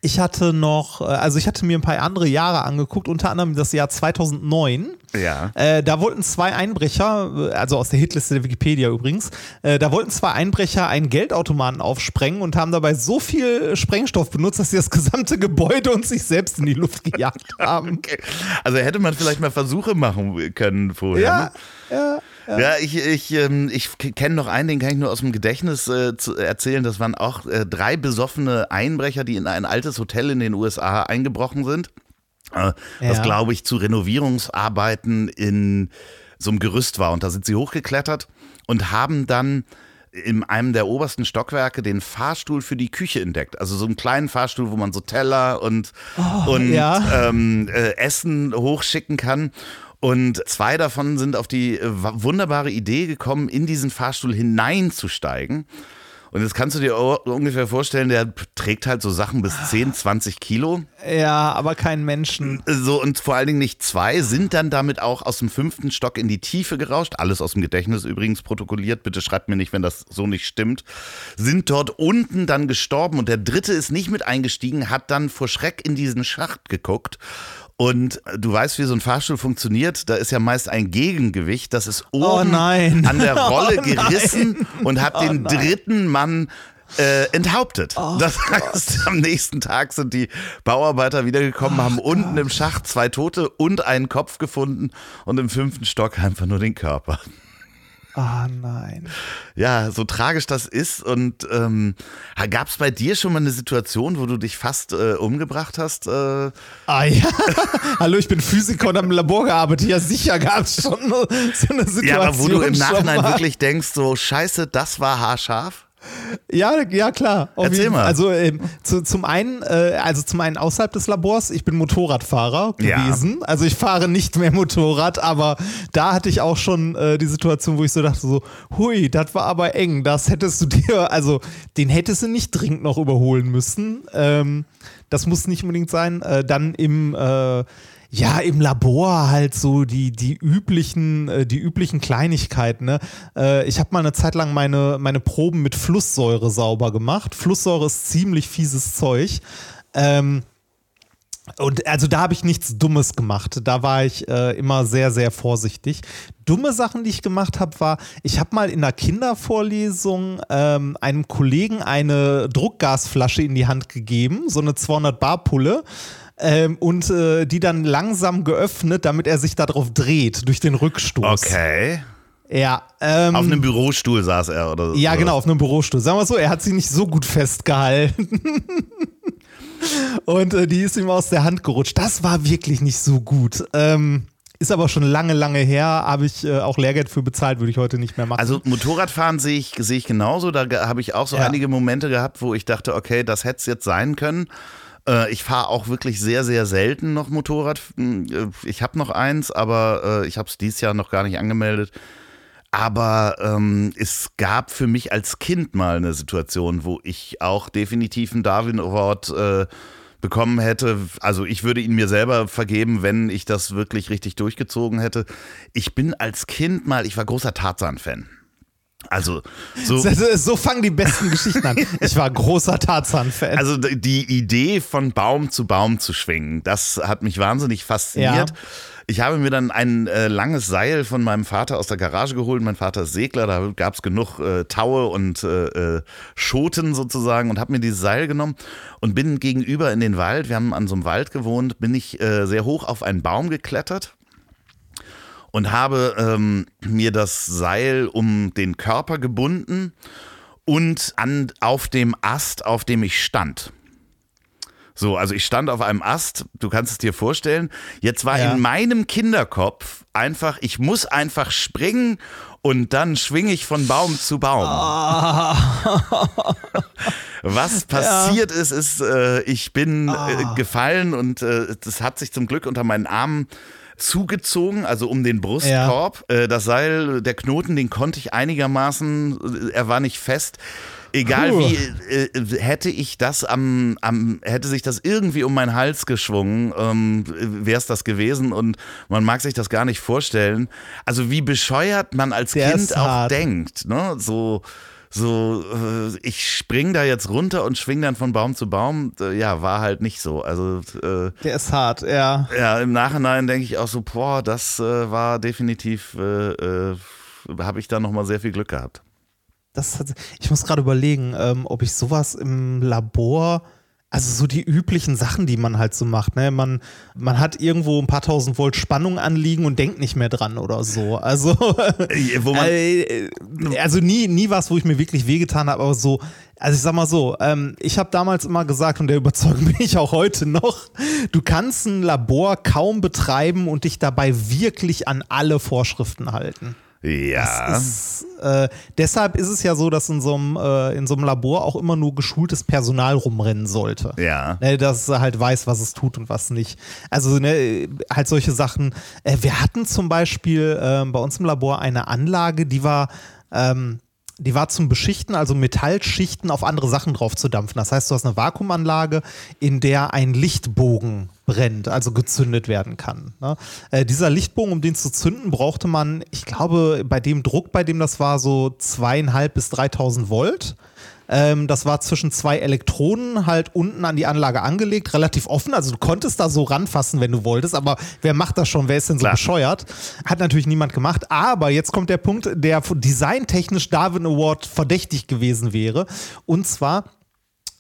ich hatte noch, äh, also ich hatte mir ein paar andere Jahre angeguckt, unter anderem das Jahr 2009. Ja. Äh, da wollten zwei Einbrecher, äh, also aus der Hitliste der Wikipedia übrigens, äh, da wollten zwei Einbrecher einen Geldautomaten aufsprengen und haben dabei so viel Sprengstoff benutzt, dass sie das gesamte Gebäude und sich selbst in die Luft gejagt haben. Okay. Also hätte man vielleicht mal Versuche machen können vorher. Ja, ne? ja. Ja, ja ich, ich, ähm, ich kenne noch einen, den kann ich nur aus dem Gedächtnis äh, erzählen. Das waren auch äh, drei besoffene Einbrecher, die in ein altes Hotel in den USA eingebrochen sind. Äh, das, glaube ich, zu Renovierungsarbeiten in so einem Gerüst war. Und da sind sie hochgeklettert und haben dann in einem der obersten Stockwerke den Fahrstuhl für die Küche entdeckt. Also so einen kleinen Fahrstuhl, wo man so Teller und, oh, und ja. ähm, äh, Essen hochschicken kann. Und zwei davon sind auf die äh, wunderbare Idee gekommen, in diesen Fahrstuhl hineinzusteigen. Und jetzt kannst du dir ungefähr vorstellen, der trägt halt so Sachen bis 10, 20 Kilo. Ja, aber kein Menschen. So, und vor allen Dingen nicht zwei, sind dann damit auch aus dem fünften Stock in die Tiefe gerauscht. Alles aus dem Gedächtnis übrigens protokolliert. Bitte schreibt mir nicht, wenn das so nicht stimmt. Sind dort unten dann gestorben und der dritte ist nicht mit eingestiegen, hat dann vor Schreck in diesen Schacht geguckt und du weißt, wie so ein Fahrstuhl funktioniert. Da ist ja meist ein Gegengewicht. Das ist oh oben oh an der Rolle oh gerissen und hat oh den dritten Mann äh, enthauptet. Oh das heißt, Gott. am nächsten Tag sind die Bauarbeiter wiedergekommen, oh haben Gott. unten im Schacht zwei Tote und einen Kopf gefunden und im fünften Stock einfach nur den Körper. Ah, oh nein. Ja, so tragisch das ist. Und ähm, gab es bei dir schon mal eine Situation, wo du dich fast äh, umgebracht hast? Äh? Ah ja. Hallo, ich bin Physiker und am Labor gearbeitet. Ja, sicher gab es schon so eine Situation. Ja, aber wo du im Nachhinein wirklich denkst, so scheiße, das war haarscharf? Ja, ja klar. Erzähl mal. Also ähm, zu, zum einen, äh, also zum einen außerhalb des Labors, ich bin Motorradfahrer Ja. gewesen. Also ich fahre nicht mehr Motorrad, aber da hatte ich auch schon äh, die Situation, wo ich so dachte so, hui, das war aber eng. Das hättest du dir, also den hättest du nicht dringend noch überholen müssen. Ähm, das muss nicht unbedingt sein. Äh, dann im äh, ja, im Labor halt so die, die üblichen, äh, die üblichen Kleinigkeiten. Ne? Äh, ich habe mal eine Zeit lang meine, meine Proben mit Flusssäure sauber gemacht. Flusssäure ist ziemlich fieses Zeug. Ähm, und also da habe ich nichts Dummes gemacht. Da war ich äh, immer sehr, sehr vorsichtig. Dumme Sachen, die ich gemacht habe, war, ich habe mal in einer Kindervorlesung ähm, einem Kollegen eine Druckgasflasche in die Hand gegeben, so eine 200 Bar Pulle. Ähm, und äh, die dann langsam geöffnet, damit er sich darauf dreht, durch den Rückstoß. Okay. Ja. Ähm, Auf einem Bürostuhl saß er oder ja, oder? genau, auf einem Bürostuhl. Sagen wir so, er hat sie nicht so gut festgehalten. Und äh, die ist ihm aus der Hand gerutscht. Das war wirklich nicht so gut. Ähm, ist aber schon lange, lange her. Habe ich äh, auch Lehrgeld für bezahlt, würde ich heute nicht mehr machen. Also Motorradfahren sehe ich, sehe ich genauso. Da habe ich auch so Ja. einige Momente gehabt, wo ich dachte, okay, das hätte es jetzt sein können. Äh, Ich fahre auch wirklich sehr, sehr selten noch Motorrad. Hm, äh, Ich habe noch eins, aber äh, ich habe es dieses Jahr noch gar nicht angemeldet. Aber ähm, es gab für mich als Kind mal eine Situation, wo ich auch definitiv einen Darwin Award äh, bekommen hätte. Also ich würde ihn mir selber vergeben, wenn ich das wirklich richtig durchgezogen hätte. Ich bin als Kind mal, ich war großer Tarzan-Fan. Also so, so, fangen die besten Geschichten an. Ich war großer Tarzan-Fan. also die Idee von Baum zu Baum zu schwingen, das hat mich wahnsinnig fasziniert. Ja. Ich habe mir dann ein äh, langes Seil von meinem Vater aus der Garage geholt. Mein Vater ist Segler, da gab es genug äh, Taue und äh, äh, Schoten sozusagen und habe mir dieses Seil genommen und bin gegenüber in den Wald. Wir haben an so einem Wald gewohnt, bin ich äh, sehr hoch auf einen Baum geklettert und habe ähm, mir das Seil um den Körper gebunden und an, auf dem Ast, auf dem ich stand. So, also ich stand auf einem Ast, du kannst es dir vorstellen. Jetzt war Ja. in meinem Kinderkopf einfach, ich muss einfach springen und dann schwinge ich von Baum zu Baum. Was passiert ist, ist, äh, ich bin äh, gefallen und äh, das hat sich zum Glück unter meinen Armen zugezogen, also um den Brustkorb. Äh, das Seil, der Knoten, den konnte ich einigermaßen, äh, er war nicht fest. Egal Puh. wie, äh, hätte ich das am, am, hätte sich das irgendwie um meinen Hals geschwungen, ähm, wäre es das gewesen und man mag sich das gar nicht vorstellen. Also wie bescheuert man als Der Kind auch denkt, ne? So, so, äh, ich spring da jetzt runter und schwing dann von Baum zu Baum. Äh, ja, war halt nicht so. Also äh, Der ist hart, ja. ja, im Nachhinein denke ich auch so, boah, das äh, war definitiv, äh, äh, habe ich da nochmal sehr viel Glück gehabt. Das hat, ich muss gerade überlegen, ähm, ob ich sowas im Labor, also so die üblichen Sachen, die man halt so macht, ne? Man, man hat irgendwo ein paar tausend Volt Spannung anliegen und denkt nicht mehr dran oder so. Also, Wo man, äh, also nie, nie was, wo ich mir wirklich wehgetan habe, aber so, also ich sag mal so, ähm, ich habe damals immer gesagt, und der Überzeugung bin ich auch heute noch, du kannst ein Labor kaum betreiben und dich dabei wirklich an alle Vorschriften halten. Ja. Ist, äh, deshalb ist es ja so, dass in so einem äh, in so einem Labor auch immer nur geschultes Personal rumrennen sollte. Ja. Ne, dass es halt weiß, was es tut und was nicht. Also ne, halt solche Sachen. Äh, wir hatten zum Beispiel ähm, bei uns im Labor eine Anlage, die war ähm, die war zum Beschichten, also Metallschichten auf andere Sachen drauf zu dampfen. Das heißt, du hast eine Vakuumanlage, in der ein Lichtbogen brennt, also gezündet werden kann. Ne? Äh, dieser Lichtbogen, um den zu zünden, brauchte man, ich glaube, bei dem Druck, bei dem das war, so zweieinhalb bis 3000 Volt. Ähm, das war zwischen zwei Elektroden halt unten an die Anlage angelegt, relativ offen. Also du konntest da so ranfassen, wenn du wolltest, aber wer macht das schon? Wer ist denn so Klar. bescheuert? Hat natürlich niemand gemacht. Aber jetzt kommt der Punkt, der designtechnisch Darwin Award verdächtig gewesen wäre. Und zwar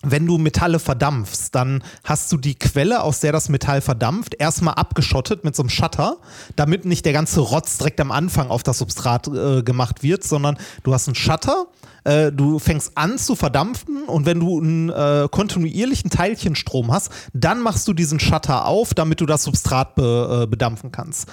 wenn du Metalle verdampfst, dann hast du die Quelle, aus der das Metall verdampft, erstmal abgeschottet mit so einem Shutter, damit nicht der ganze Rotz direkt am Anfang auf das Substrat äh, gemacht wird, sondern du hast einen Shutter, äh, du fängst an zu verdampfen und wenn du einen äh, kontinuierlichen Teilchenstrom hast, dann machst du diesen Shutter auf, damit du das Substrat be, äh, bedampfen kannst.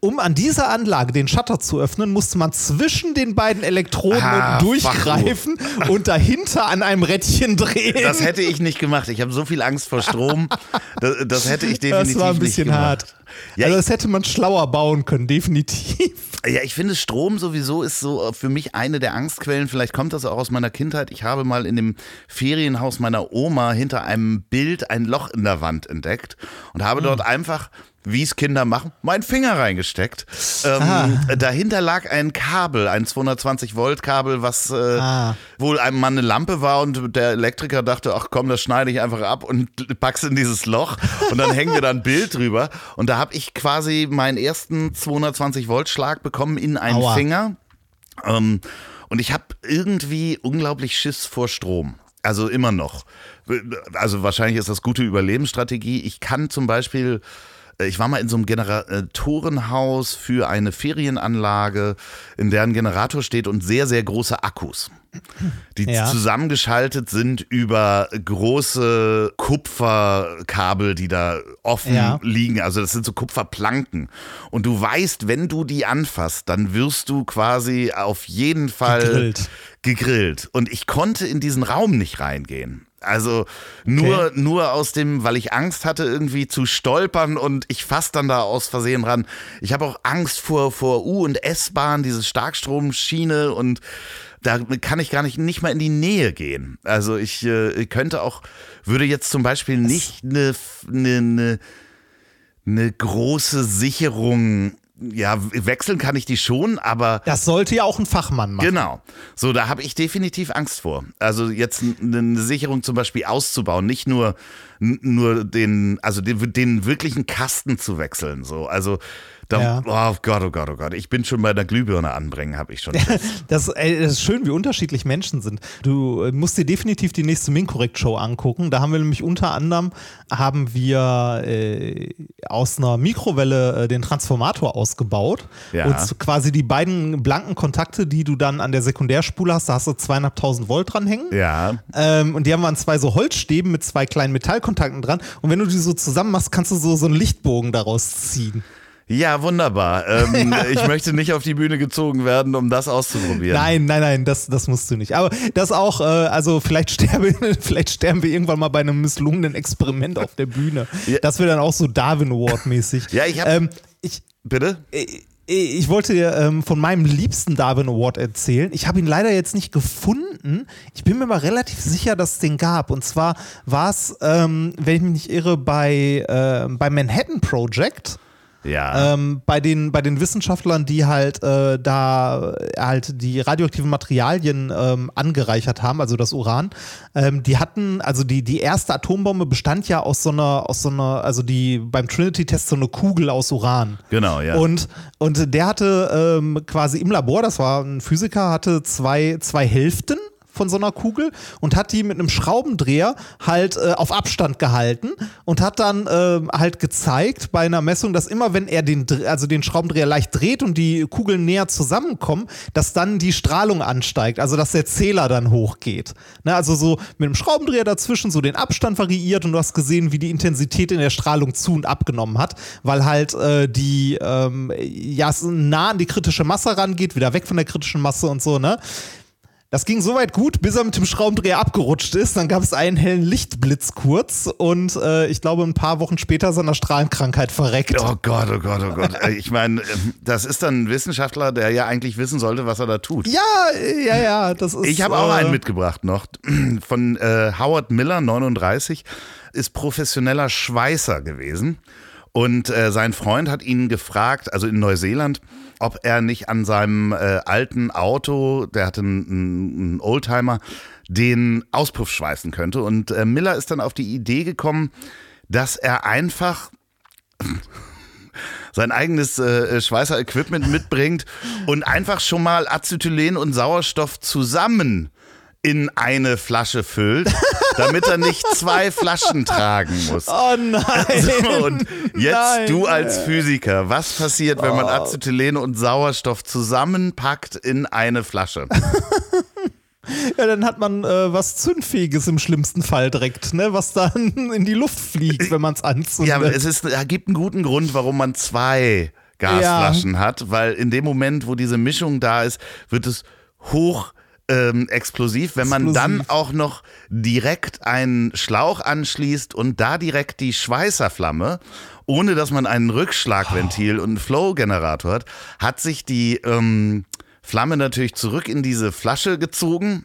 Um an dieser Anlage den Shutter zu öffnen, musste man zwischen den beiden Elektroden Ah, durchgreifen und dahinter an einem Rädchen drehen. Das hätte ich nicht gemacht. Ich habe so viel Angst vor Strom. Das, das hätte ich definitiv Das war ein bisschen nicht gemacht. hart. Ja, also das hätte man schlauer bauen können, definitiv. Ja, ich finde, Strom sowieso ist so für mich eine der Angstquellen. Vielleicht kommt das auch aus meiner Kindheit. Ich habe mal in dem Ferienhaus meiner Oma hinter einem Bild ein Loch in der Wand entdeckt und habe dort einfach, wie es Kinder machen, meinen Finger reingesteckt. Ähm, dahinter lag ein Kabel, ein 220 Volt Kabel, was äh, Ah. wohl einem Mann eine Lampe war und der Elektriker dachte, ach komm, das schneide ich einfach ab und pack's in dieses Loch und dann hängen wir da ein Bild drüber. Und da habe ich quasi meinen ersten 220 Volt Schlag bekommen in einen Aua. Finger. Ähm, und ich habe irgendwie unglaublich Schiss vor Strom. Also immer noch. Also wahrscheinlich ist das gute Überlebensstrategie. Ich kann zum Beispiel, ich war mal in so einem Generatorenhaus für eine Ferienanlage, in deren Generator steht und sehr, sehr große Akkus. Die Ja. zusammengeschaltet sind über große Kupferkabel, die da offen Ja. liegen. Also das sind so Kupferplanken. Und du weißt, wenn du die anfasst, dann wirst du quasi auf jeden Fall Gegrillt. gegrillt. Und ich konnte in diesen Raum nicht reingehen. Also nur, nur aus dem, weil ich Angst hatte, irgendwie zu stolpern und ich fass dann da aus Versehen ran. Ich habe auch Angst vor, vor U- und S-Bahn, diese Starkstromschiene und da kann ich gar nicht, nicht mal in die Nähe gehen. Also ich äh, könnte auch, würde jetzt zum Beispiel nicht eine, eine, eine, eine große Sicherung, ja, wechseln kann ich die schon, aber Das sollte ja auch ein Fachmann machen. Genau. So, da habe ich definitiv Angst vor. Also jetzt eine Sicherung zum Beispiel auszubauen, nicht nur, nur den, also den, den wirklichen Kasten zu wechseln. So, also da, Ja. oh Gott, oh Gott, oh Gott. Ich bin schon bei der Glühbirne anbringen, habe ich schon. Das, ey, das ist schön, wie unterschiedlich Menschen sind. Du äh, musst dir definitiv die nächste Minkorrekt-Show angucken. Da haben wir nämlich unter anderem haben wir äh, aus einer Mikrowelle äh, den Transformator ausgebaut. Ja. Und quasi die beiden blanken Kontakte, die du dann an der Sekundärspule hast, da hast du zweieinhalbtausend Volt dranhängen. ja. Ähm, und die haben wir an zwei so Holzstäben mit zwei kleinen Metallkontakten dran. Und wenn du die so zusammen machst, kannst du so, so einen Lichtbogen daraus ziehen. Ja, wunderbar. Ähm, ich möchte nicht auf die Bühne gezogen werden, um das auszuprobieren. Nein, nein, nein, das, das musst du nicht. Aber das auch, äh, also vielleicht sterben, vielleicht sterben wir irgendwann mal bei einem misslungenen Experiment auf der Bühne. Ja. Das wäre dann auch so Darwin Award-mäßig. Ja, ich hab- Ähm, ich, Bitte? ich wollte dir ähm, von meinem liebsten Darwin Award erzählen. Ich habe ihn leider jetzt nicht gefunden. Ich bin mir mal relativ sicher, dass es den gab. Und zwar war es, ähm, wenn ich mich nicht irre, bei, äh, bei Manhattan Project. Ja. Ähm, bei, den, bei den Wissenschaftlern, die halt äh, da halt die radioaktiven Materialien ähm, angereichert haben, also das Uran, ähm, die hatten, also die, die erste Atombombe bestand ja aus so einer, aus so einer, also die beim Trinity-Test so eine Kugel aus Uran. Genau, ja. Und, und der hatte ähm, quasi im Labor, das war ein Physiker, hatte zwei, zwei Hälften von so einer Kugel und hat die mit einem Schraubendreher halt äh, auf Abstand gehalten und hat dann ähm, halt gezeigt bei einer Messung, dass immer wenn er den, also den Schraubendreher leicht dreht und die Kugeln näher zusammenkommen, dass dann die Strahlung ansteigt, also dass der Zähler dann hochgeht. Ne, also so mit einem Schraubendreher dazwischen so den Abstand variiert und du hast gesehen, wie die Intensität in der Strahlung zu und abgenommen hat, weil halt äh, die ähm, ja nah an die kritische Masse rangeht, wieder weg von der kritischen Masse und so, ne? Das ging soweit gut, bis er mit dem Schraubendreher abgerutscht ist. Dann gab es einen hellen Lichtblitz kurz und äh, ich glaube, ein paar Wochen später ist er an einer Strahlenkrankheit verreckt. Oh Gott, oh Gott, oh Gott. Äh, Ich meine, ähm, das ist dann ein Wissenschaftler, der ja eigentlich wissen sollte, was er da tut. Ja, äh, ja, ja, das ist. Ich habe auch äh, einen mitgebracht noch von äh, Howard Miller, 39, ist professioneller Schweißer gewesen. Und äh, sein Freund hat ihn gefragt, also in Neuseeland, ob er nicht an seinem äh, alten Auto, der hatte einen, einen Oldtimer, den Auspuff schweißen könnte. Und äh, Miller ist dann auf die Idee gekommen, dass er einfach sein eigenes äh, Schweißer-Equipment mitbringt und einfach schon mal Acetylen und Sauerstoff zusammen in eine Flasche füllt, damit er nicht zwei Flaschen tragen muss. Oh nein. So, und jetzt Nein. du als Physiker, was passiert, wenn Oh. man Acetylen und Sauerstoff zusammenpackt in eine Flasche? Ja, dann hat man äh, was Zündfähiges im schlimmsten Fall direkt, ne? was dann in die Luft fliegt, wenn man es anzündet. Ja, aber es ist, gibt einen guten Grund, warum man zwei Gasflaschen ja. hat, weil in dem Moment, wo diese Mischung da ist, wird es hoch ähm, explosiv. Wenn man dann auch noch direkt einen Schlauch anschließt und da direkt die Schweißerflamme, ohne dass man einen Rückschlagventil oh. und einen Flow-Generator hat, hat sich die ähm, Flamme natürlich zurück in diese Flasche gezogen.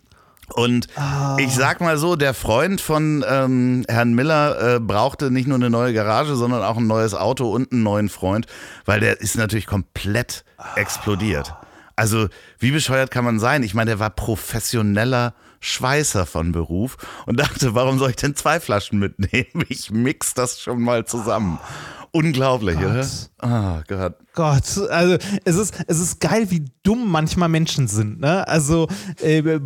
Und oh. ich sag mal so, der Freund von ähm, Herrn Miller äh, brauchte nicht nur eine neue Garage, sondern auch ein neues Auto und einen neuen Freund, weil der ist natürlich komplett explodiert. Also, wie bescheuert kann man sein? Ich meine, der war professioneller Schweißer von Beruf und dachte, warum soll ich denn zwei Flaschen mitnehmen? Ich mix das schon mal zusammen. Unglaublich, Gott. oder? Oh Gott. Gott, also es ist, es ist geil, wie dumm manchmal Menschen sind. Ne? Also äh,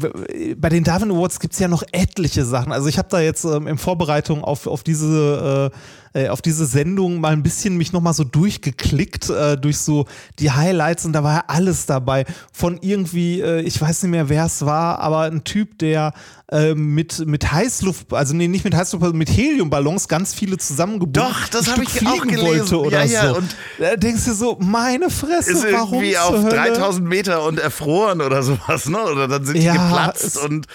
bei den Darwin Awards gibt es ja noch etliche Sachen. Also ich habe da jetzt ähm, in Vorbereitung auf, auf diese äh, äh, auf diese Sendung mal ein bisschen mich nochmal so durchgeklickt äh, durch so die Highlights und da war ja alles dabei. Von irgendwie, äh, ich weiß nicht mehr, wer es war, aber ein Typ, der äh, mit, mit Heißluft, also nee, nicht mit Heißluft, mit Heliumballons ganz viele zusammengebunden Doch, das habe ich auch gelesen. Wollte oder ja, ja, so. Und da denkst du so, meine Fresse, ist irgendwie auf 3000 Meter und erfroren oder sowas, ne? Oder dann sind die ja, geplatzt und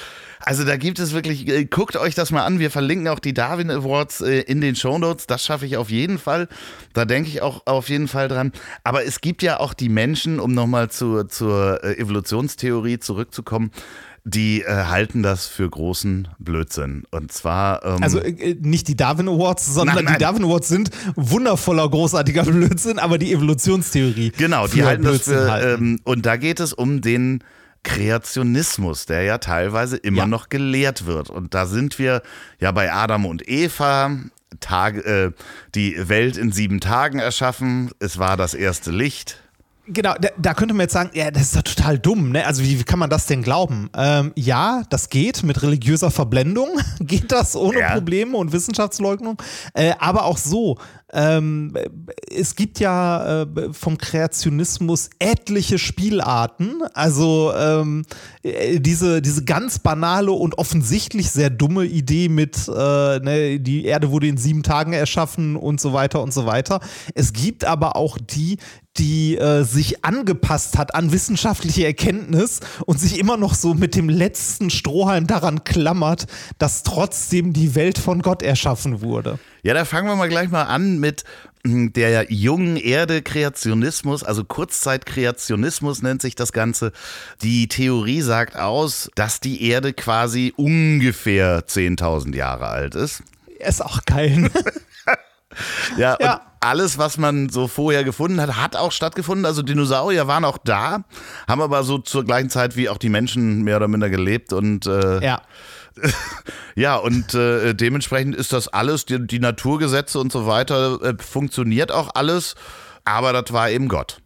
also da gibt es wirklich, äh, guckt euch das mal an. Wir verlinken auch die Darwin Awards äh, in den Shownotes. Das schaffe ich auf jeden Fall. Da denke ich auch auf jeden Fall dran. Aber es gibt ja auch die Menschen, um nochmal zur, zur äh, Evolutionstheorie zurückzukommen, die äh, halten das für großen Blödsinn. Und zwar. Ähm also äh, nicht die Darwin Awards, sondern nein, nein. die Darwin Awards sind wundervoller, großartiger Blödsinn, aber die Evolutionstheorie. Genau, die halten Blödsinn das für. Halten. Ähm, und da geht es um den Kreationismus, der ja teilweise immer ja. noch gelehrt wird. Und da sind wir ja bei Adam und Eva, Tag, äh, die Welt in sieben Tagen erschaffen. Es war das erste Licht. Genau, da, da, könnte man jetzt sagen, ja, das ist doch total dumm, ne? Also wie, wie kann man das denn glauben? Ähm, ja, das geht mit religiöser Verblendung, geht das ohne ja. Probleme und Wissenschaftsleugnung, äh, aber auch so. Ähm, es gibt ja äh, vom Kreationismus etliche Spielarten. Also ähm, äh, diese, diese ganz banale und offensichtlich sehr dumme Idee mit, äh, ne, die Erde wurde in sieben Tagen erschaffen und so weiter und so weiter. Es gibt aber auch die, die äh, sich angepasst hat an wissenschaftliche Erkenntnis und sich immer noch so mit dem letzten Strohhalm daran klammert, dass trotzdem die Welt von Gott erschaffen wurde. Ja, da fangen wir mal gleich mal an mit hm, der jungen Erde Kreationismus, also Kurzzeitkreationismus nennt sich das Ganze. Die Theorie sagt aus, dass die Erde quasi ungefähr 10.000 Jahre alt ist. Ist auch geil. ja, ja. Und alles, was man so vorher gefunden hat, hat auch stattgefunden. Also Dinosaurier waren auch da, haben aber so zur gleichen Zeit wie auch die Menschen mehr oder minder gelebt und äh, ja. ja, und äh, dementsprechend ist das alles, die, die Naturgesetze und so weiter, äh, funktioniert auch alles, aber das war eben Gott.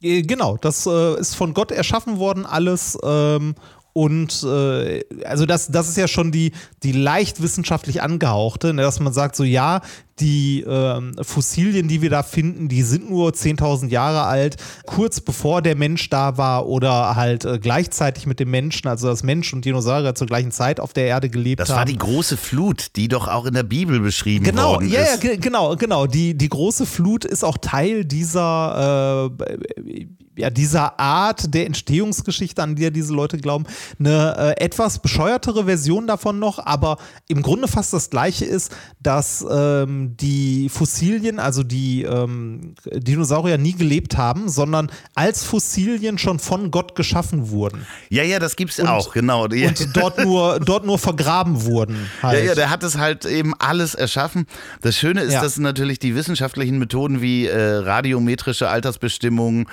Äh, genau, das äh, ist von Gott erschaffen worden, alles. Ähm, und äh, also das, das ist ja schon die, die leicht wissenschaftlich angehauchte, ne, dass man sagt, so ja, die ähm, Fossilien, die wir da finden, die sind nur 10.000 Jahre alt, kurz bevor der Mensch da war oder halt äh, gleichzeitig mit dem Menschen, also das Mensch und Dinosaurier zur gleichen Zeit auf der Erde gelebt das haben. Das war die große Flut, die doch auch in der Bibel beschrieben genau, worden ja, ist. Ja, genau, genau. Die, die große Flut ist auch Teil dieser äh, ja, dieser Art der Entstehungsgeschichte, an die diese Leute glauben, eine äh, etwas bescheuertere Version davon noch, aber im Grunde fast das gleiche ist, dass ähm, die Fossilien, also die ähm, Dinosaurier nie gelebt haben, sondern als Fossilien schon von Gott geschaffen wurden. Ja, ja, das gibt es auch, genau. Und dort nur, dort nur vergraben wurden. Halt. Ja, ja, der hat es halt eben alles erschaffen. Das Schöne ist, ja. dass natürlich die wissenschaftlichen Methoden wie äh, radiometrische Altersbestimmung,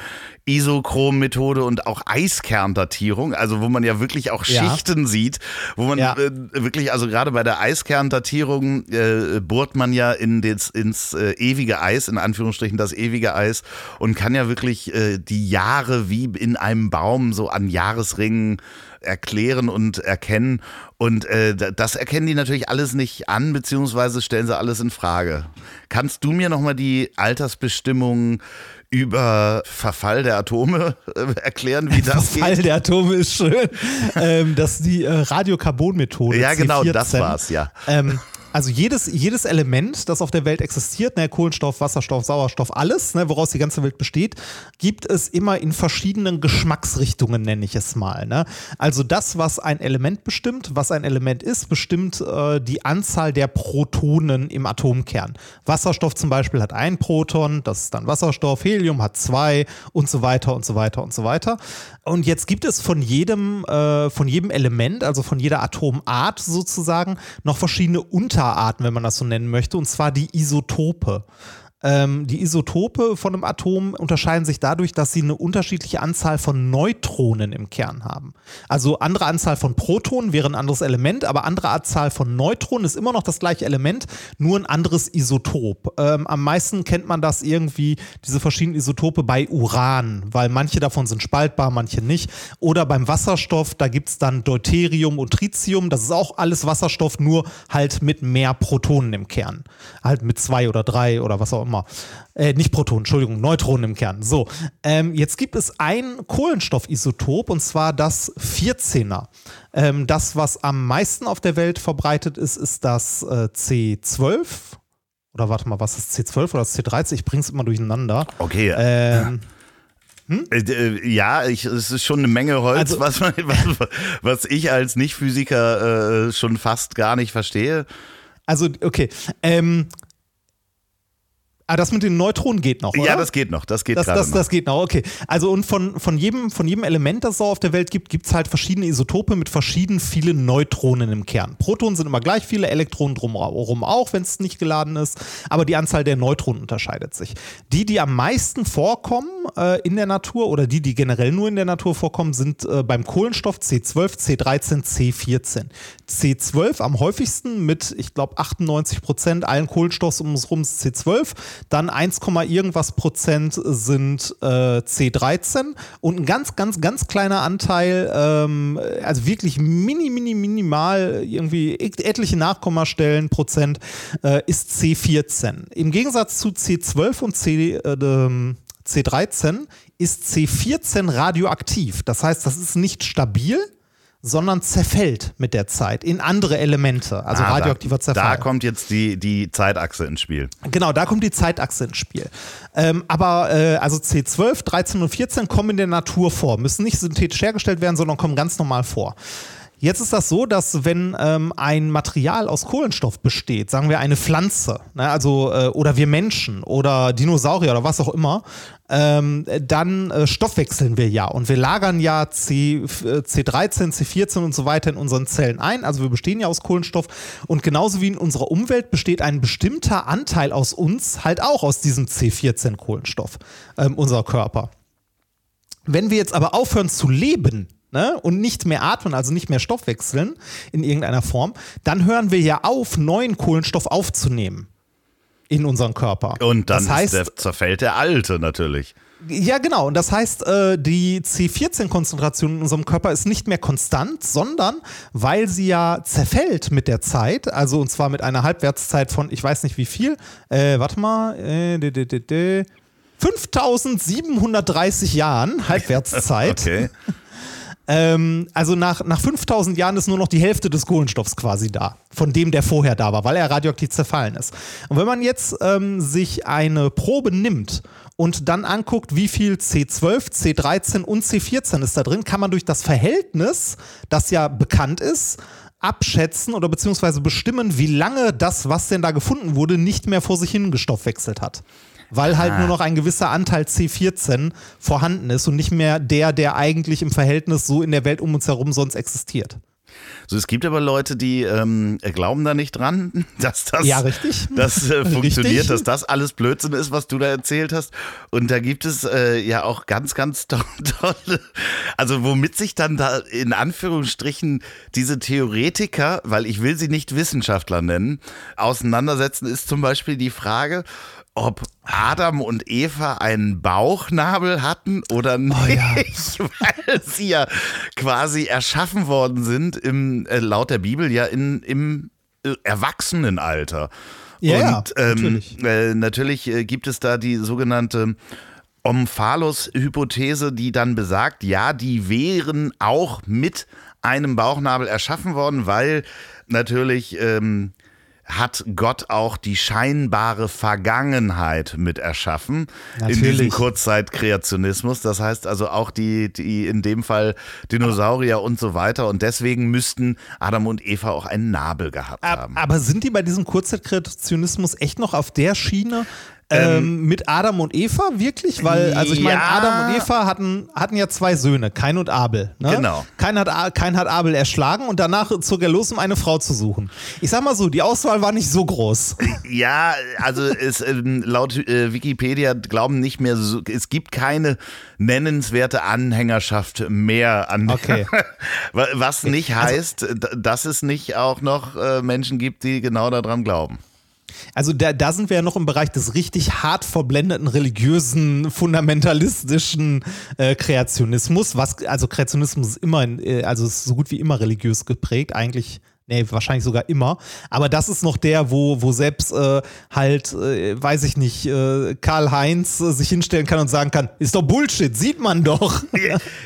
Isochrom-Methode und auch Eiskerndatierung, also wo man ja wirklich auch Schichten ja. sieht, wo man ja. äh, wirklich, also gerade bei der Eiskerndatierung äh, bohrt man ja in des, ins äh, ewige Eis, in Anführungsstrichen das ewige Eis und kann ja wirklich äh, die Jahre wie in einem Baum so an Jahresringen erklären und erkennen. Und äh, das erkennen die natürlich alles nicht an, beziehungsweise stellen sie alles in Frage. Kannst du mir nochmal die Altersbestimmung über Verfall der Atome äh, erklären, wie das Verfall geht? der Atome ist schön. ähm, das ist die äh, Radiokarbon-Methode. Ja, genau, C14. das war's, ja. Ähm, also jedes, jedes Element, das auf der Welt existiert, ne, Kohlenstoff, Wasserstoff, Sauerstoff, alles, ne, woraus die ganze Welt besteht, gibt es immer in verschiedenen Geschmacksrichtungen, nenne ich es mal. Ne? Also das, was ein Element bestimmt, was ein Element ist, bestimmt äh, die Anzahl der Protonen im Atomkern. Wasserstoff zum Beispiel hat ein Proton, das ist dann Wasserstoff, Helium hat zwei und so weiter und so weiter und so weiter. Und jetzt gibt es von jedem, äh, von jedem Element, also von jeder Atomart sozusagen, noch verschiedene Unterarten, wenn man das so nennen möchte, und zwar die Isotope. Ähm, die Isotope von einem Atom unterscheiden sich dadurch, dass sie eine unterschiedliche Anzahl von Neutronen im Kern haben. Also andere Anzahl von Protonen wäre ein anderes Element, aber andere Anzahl von Neutronen ist immer noch das gleiche Element, nur ein anderes Isotop. Ähm, am meisten kennt man das irgendwie, diese verschiedenen Isotope bei Uran, weil manche davon sind spaltbar, manche nicht. Oder beim Wasserstoff, da gibt es dann Deuterium und Tritium, das ist auch alles Wasserstoff, nur halt mit mehr Protonen im Kern. Halt mit zwei oder drei oder was auch immer. Äh, nicht Protonen, Entschuldigung, Neutronen im Kern. So, ähm, jetzt gibt es ein Kohlenstoffisotop und zwar das 14er. Ähm, das, was am meisten auf der Welt verbreitet ist, ist das äh, C12. Oder warte mal, was ist C12 oder das C13? Ich bring's immer durcheinander. Okay. Ähm, Äh, äh, Ja, ich, es ist schon eine Menge Holz, Also- was, man, was, was ich als Nicht-Physiker äh, schon fast gar nicht verstehe. also, okay. Ähm, ah, das mit den Neutronen geht noch, oder? Ja, das geht noch. Das geht Das, das, noch. das geht noch, okay. Also und von, von, jedem, von jedem Element, das es auf der Welt gibt, gibt es halt verschiedene Isotope mit verschieden vielen Neutronen im Kern. Protonen sind immer gleich viele, Elektronen drumherum auch, wenn es nicht geladen ist, aber die Anzahl der Neutronen unterscheidet sich. Die, die am meisten vorkommen äh, in der Natur oder die, die generell nur in der Natur vorkommen, sind äh, beim Kohlenstoff C12, C13, C14. C12 am häufigsten mit, ich glaube, 98 Prozent allen Kohlenstoffs um uns rum ist C12, dann 1, irgendwas Prozent sind äh, C13 und ein ganz, ganz, ganz kleiner Anteil, ähm, also wirklich mini, mini, minimal, irgendwie et- etliche Nachkommastellen Prozent, äh, ist C14. Im Gegensatz zu C12 und C, äh, ähm, C13 ist C14 radioaktiv. Das heißt, das ist nicht stabil, sondern zerfällt mit der Zeit in andere Elemente, also Ah, radioaktiver da, Zerfall. Da kommt jetzt die, die Zeitachse ins Spiel. Genau, da kommt die Zeitachse ins Spiel. Ähm, aber äh, also C12, 13 und 14 kommen in der Natur vor, müssen nicht synthetisch hergestellt werden, sondern kommen ganz normal vor. Jetzt ist das so, dass wenn ähm, ein Material aus Kohlenstoff besteht, sagen wir eine Pflanze, ne, also äh, oder wir Menschen oder Dinosaurier oder was auch immer, ähm, dann äh, stoffwechseln wir ja und wir lagern ja C, äh, C13, C14 und so weiter in unseren Zellen ein. Also wir bestehen ja aus Kohlenstoff und genauso wie in unserer Umwelt besteht ein bestimmter Anteil aus uns halt auch aus diesem C14 Kohlenstoff, ähm, unser Körper. Wenn wir jetzt aber aufhören zu leben, ne, und nicht mehr atmen, also nicht mehr Stoff wechseln in irgendeiner Form, dann hören wir ja auf, neuen Kohlenstoff aufzunehmen in unseren Körper. Und dann das heißt, der, zerfällt der alte natürlich. ja, genau. Und das heißt, äh, die C14-Konzentration in unserem Körper ist nicht mehr konstant, sondern weil sie ja zerfällt mit der Zeit, also und zwar mit einer Halbwertszeit von, ich weiß nicht wie viel, äh, warte mal, äh, de, de, de, de, 5730 Jahren Halbwertszeit. Okay. Ähm, also nach, nach 5000 Jahren ist nur noch die Hälfte des Kohlenstoffs quasi da, von dem der vorher da war, weil er radioaktiv zerfallen ist. Und wenn man jetzt ähm, sich eine Probe nimmt und dann anguckt, wie viel C12, C13 und C14 ist da drin, kann man durch das Verhältnis, das ja bekannt ist, abschätzen oder beziehungsweise bestimmen, wie lange das, was denn da gefunden wurde, nicht mehr vor sich hin gestoffwechselt hat. Weil halt Ah. nur noch ein gewisser Anteil C14 vorhanden ist und nicht mehr der, der eigentlich im Verhältnis so in der Welt um uns herum sonst existiert. So, es gibt aber Leute, die ähm, glauben da nicht dran, dass das, Ja, richtig. das äh, funktioniert, Richtig. dass das alles Blödsinn ist, was du da erzählt hast. Und da gibt es äh, ja auch ganz, ganz to tolle, also womit sich dann da in Anführungsstrichen diese Theoretiker, weil ich will sie nicht Wissenschaftler nennen, auseinandersetzen, ist zum Beispiel die Frage, ob Adam und Eva einen Bauchnabel hatten oder nicht, Oh ja. weil sie ja quasi erschaffen worden sind, im, äh, laut der Bibel ja in, im äh, Erwachsenenalter. Ja, ja, und ähm, natürlich. Äh, natürlich äh, gibt es da die sogenannte Omphalos-Hypothese, die dann besagt, ja, die wären auch mit einem Bauchnabel erschaffen worden, weil natürlich ähm, hat Gott auch die scheinbare Vergangenheit mit erschaffen Natürlich. in diesem Kurzzeitkreationismus. Das heißt also auch die, die in dem Fall Dinosaurier und so weiter. Und deswegen müssten Adam und Eva auch einen Nabel gehabt haben. Aber sind die bei diesem Kurzzeitkreationismus echt noch auf der Schiene? Ähm, mit Adam und Eva wirklich? Weil, also ich meine, Ja. Adam und Eva hatten, hatten ja zwei Söhne, Kain und Abel. Ne? Genau. Kain hat, Kain hat Abel erschlagen und danach zog er los, um eine Frau zu suchen. Ich sag mal so, die Auswahl war nicht so groß. Ja, also es, ähm, laut äh, Wikipedia glauben nicht mehr so, es gibt keine nennenswerte Anhängerschaft mehr an Okay. Wa- was nicht heißt, d- dass es nicht auch noch äh, Menschen gibt, die genau daran glauben. Also da, da sind wir ja noch im Bereich des richtig hart verblendeten religiösen, fundamentalistischen äh, Kreationismus. Was, also Kreationismus ist immer, äh, also ist so gut wie immer religiös geprägt, eigentlich. Nee, wahrscheinlich sogar immer. Aber das ist noch der, wo, wo selbst äh, halt, äh, weiß ich nicht, äh, Karl-Heinz äh, sich hinstellen kann und sagen kann, ist doch Bullshit, sieht man doch.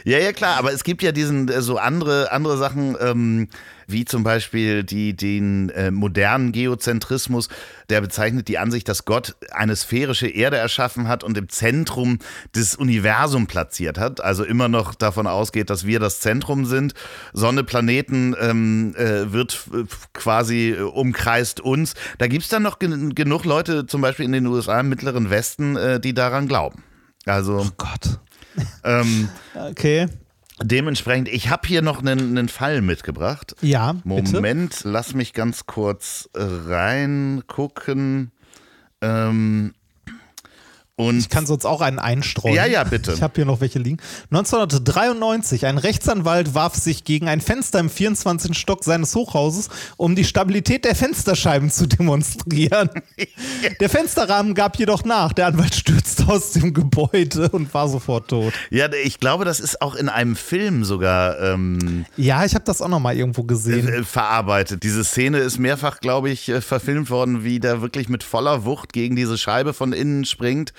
Ja, ja, klar, aber es gibt ja diesen äh, so andere, andere Sachen, ähm, wie zum Beispiel die, den äh, modernen Geozentrismus, der bezeichnet die Ansicht, dass Gott eine sphärische Erde erschaffen hat und im Zentrum des Universums platziert hat. Also immer noch davon ausgeht, dass wir das Zentrum sind. Sonne, Planeten ähm, äh, wird äh, quasi äh, umkreist uns. Da gibt es dann noch gen genug Leute, zum Beispiel in den USA im Mittleren Westen, äh, die daran glauben. Also Gott. ähm, Okay. Dementsprechend, ich habe hier noch einen, einen Fall mitgebracht. Ja, bitte. Moment, lass mich ganz kurz äh, reingucken. Ähm, und Ich kann sonst auch einen einstreuen. Ja, ja, bitte. Ich habe hier noch welche liegen. 1993, ein Rechtsanwalt warf sich gegen ein Fenster im 24. Stock seines Hochhauses, um die Stabilität der Fensterscheiben zu demonstrieren. Der Fensterrahmen gab jedoch nach. Der Anwalt stürzte aus dem Gebäude und war sofort tot. ja, ich glaube, das ist auch in einem Film sogar ähm, Ja, ich habe das auch noch mal irgendwo gesehen. äh, verarbeitet. Diese Szene ist mehrfach, glaube ich, äh, verfilmt worden, wie der wirklich mit voller Wucht gegen diese Scheibe von innen springt.